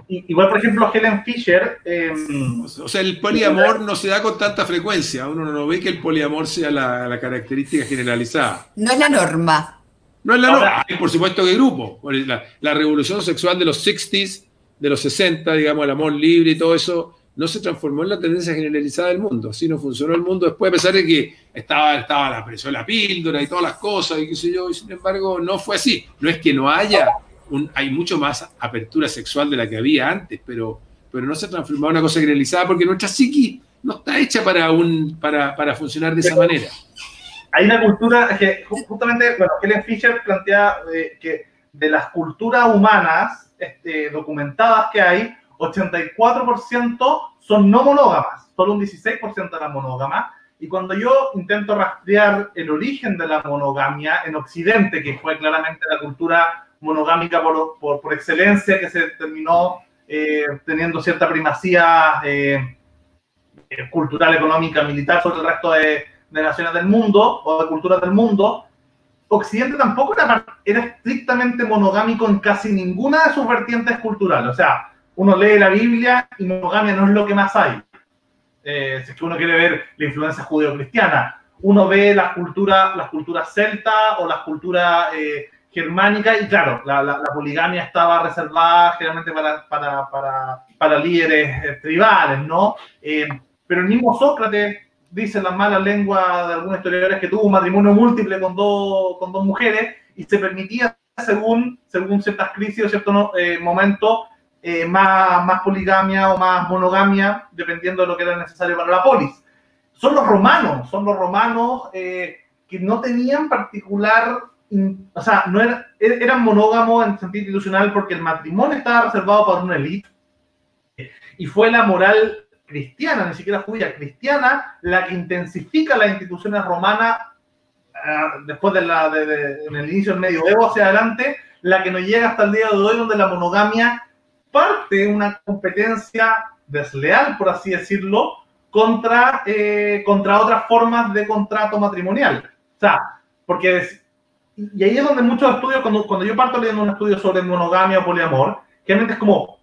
Igual, por ejemplo, Helen Fisher. Em, o sea, el poliamor no se da con tanta frecuencia. Uno no ve que el poliamor sea la, característica generalizada. No es la norma. No es la norma. Hay, por supuesto, que grupo. La, la, revolución sexual de los 60s, de los 60, digamos, el amor libre y todo eso, no se transformó en la tendencia generalizada del mundo. Así no funcionó el mundo después, a pesar de que estaba, estaba la presión, la píldora y todas las cosas, y qué sé yo, y sin embargo, no fue así. No es que no haya, un, hay mucho más apertura sexual de la que había antes, pero, pero no se transformó en una cosa generalizada porque nuestra psiqui no está hecha para, un, para, para funcionar de esa manera. Hay una cultura que justamente, bueno, Helen Fisher plantea eh, que de las culturas humanas este, documentadas que hay, 84% son no monógamas, solo un 16% eran monógamas. Y cuando yo intento rastrear el origen de la monogamia en Occidente, que fue claramente la cultura monogámica por, por, por excelencia, que se terminó eh, teniendo cierta primacía eh, cultural, económica, militar sobre el resto de, de, naciones del mundo o de culturas del mundo, Occidente tampoco era, era estrictamente monogámico en casi ninguna de sus vertientes culturales. O sea, uno lee la Biblia y monogamia no es lo que más hay. Eh, si es que uno quiere ver la influencia judío-cristiana, uno ve las culturas las culturas celta o las culturas eh, germánicas y claro, la, la, poligamia estaba reservada generalmente para, para, para, para líderes eh, tribales, ¿no? Eh, pero el mismo Sócrates dice las malas lenguas de algunos historiadores que tuvo un matrimonio múltiple con dos, con dos mujeres y se permitía según, según ciertas crisis o ciertos eh, momentos eh, más, más poligamia o más monogamia, dependiendo de lo que era necesario para la polis. Son los romanos, son los romanos eh, que no tenían particular, o sea, no era, er, eran monógamos en sentido institucional porque el matrimonio estaba reservado para una élite y fue la moral cristiana, ni siquiera judía, cristiana, la que intensifica las instituciones romanas uh, después de la, de, de, en el inicio del medioevo hacia adelante, la que nos llega hasta el día de hoy, donde la monogamia parte una competencia desleal, por así decirlo, contra, eh, contra otras formas de contrato matrimonial. O sea, porque, y ahí es donde muchos estudios, cuando, cuando yo parto leyendo un estudio sobre monogamia o poliamor, realmente es como,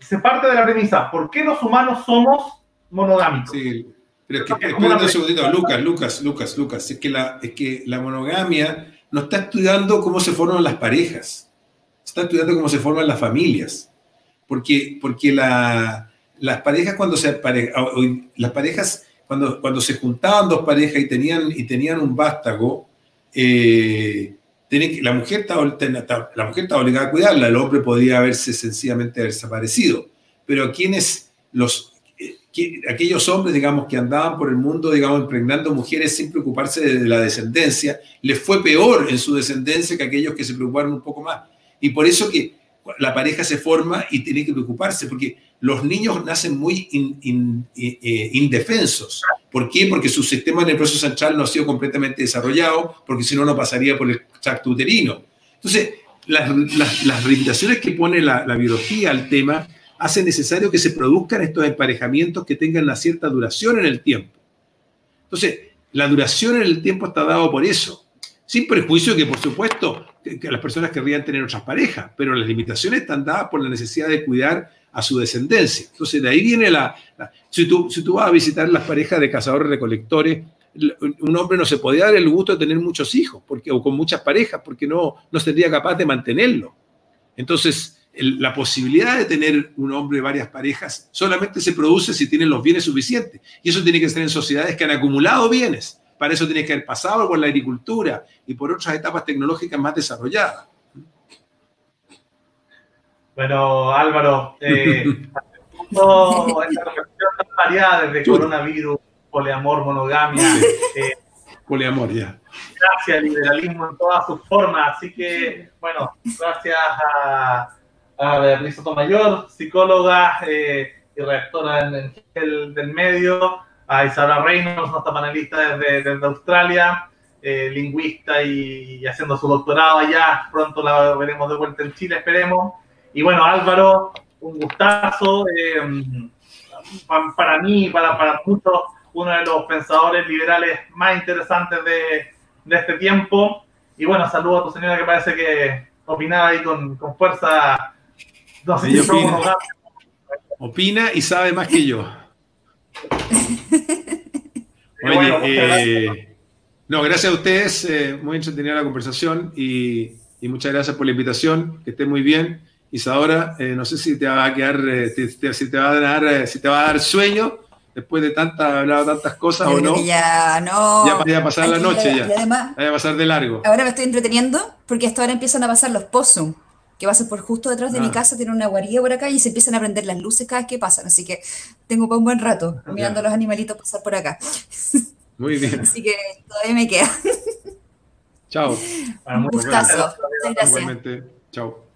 se parte de la premisa, ¿por qué los humanos somos monogámicos? Sí, pero es que, espérate un segundito, Lucas, Lucas, Lucas, Lucas, es que, la, es que la monogamia no está estudiando cómo se forman las parejas, está estudiando cómo se forman las familias porque, porque la, las parejas cuando se las parejas cuando, cuando se juntaban dos parejas y tenían, y tenían un vástago, eh, la, mujer estaba, la mujer estaba obligada a cuidarla, el hombre podía haberse sencillamente desaparecido. Pero quienes los, eh, aquellos hombres, digamos, que andaban por el mundo, digamos, impregnando mujeres sin preocuparse de la descendencia, les fue peor en su descendencia que aquellos que se preocuparon un poco más. Y por eso que la pareja se forma y tiene que preocuparse, porque los niños nacen muy in, eh, indefensos. ¿Por qué? Porque su sistema nervioso central no ha sido completamente desarrollado, porque si no, no pasaría por el tracto uterino. Entonces, las, las, limitaciones que pone la, biología al tema hacen necesario que se produzcan estos emparejamientos que tengan una cierta duración en el tiempo. Entonces, la duración en el tiempo está dado por eso. Sin perjuicio que, por supuesto, que las personas querrían tener otras parejas, pero las limitaciones están dadas por la necesidad de cuidar a su descendencia. Entonces, de ahí viene la... si, tú, si tú vas a visitar las parejas de cazadores-recolectores, un hombre no se podía dar el gusto de tener muchos hijos porque, o con muchas parejas porque no, no sería capaz de mantenerlo. Entonces, la posibilidad de tener un hombre varias parejas solamente se produce si tienen los bienes suficientes. Y eso tiene que ser en sociedades que han acumulado bienes para eso tienes que haber pasado por la agricultura y por otras etapas tecnológicas más desarrolladas. Bueno, Álvaro, eh, esta reflexión tan variada desde coronavirus, poliamor, monogamia. Eh, poliamor, ya. Gracias al liberalismo en todas sus formas. Así que, bueno, gracias a, a Beatriz Sotomayor, psicóloga eh, y redactora en el del medio a Isabela Reynolds, nuestra panelista desde, desde Australia, eh, lingüista y, y, haciendo su doctorado allá. Pronto la veremos de vuelta en Chile, esperemos. Y bueno, Álvaro, un gustazo. Eh, para mí, para, para muchos, uno de los pensadores liberales más interesantes de, de este tiempo. Y bueno, saludo a tu señora que parece que opinaba ahí con, con fuerza. No sé, yo opina, opina y sabe más que yo. Oye, bueno, eh, no, gracias a ustedes, eh, muy entretenida la conversación y, y, muchas gracias por la invitación, que esté muy bien. Isadora, eh, no sé si te va a quedar, eh, te, te, si, te va a dar, si te va a dar sueño después de tanta, hablado tantas cosas o no. Ya, no. Ya vaya a pasar la noche ya. Además, vaya a pasar de largo. Ahora me estoy entreteniendo porque hasta ahora empiezan a pasar los possum que pasa por justo detrás de mi casa, tiene una guarida por acá y se empiezan a prender las luces cada vez que pasan. Así que tengo para un buen rato mirando a los animalitos pasar por acá. Muy bien. Así que todavía me queda. Chao. Un gustazo. Muchas gracias. Igualmente. Chao.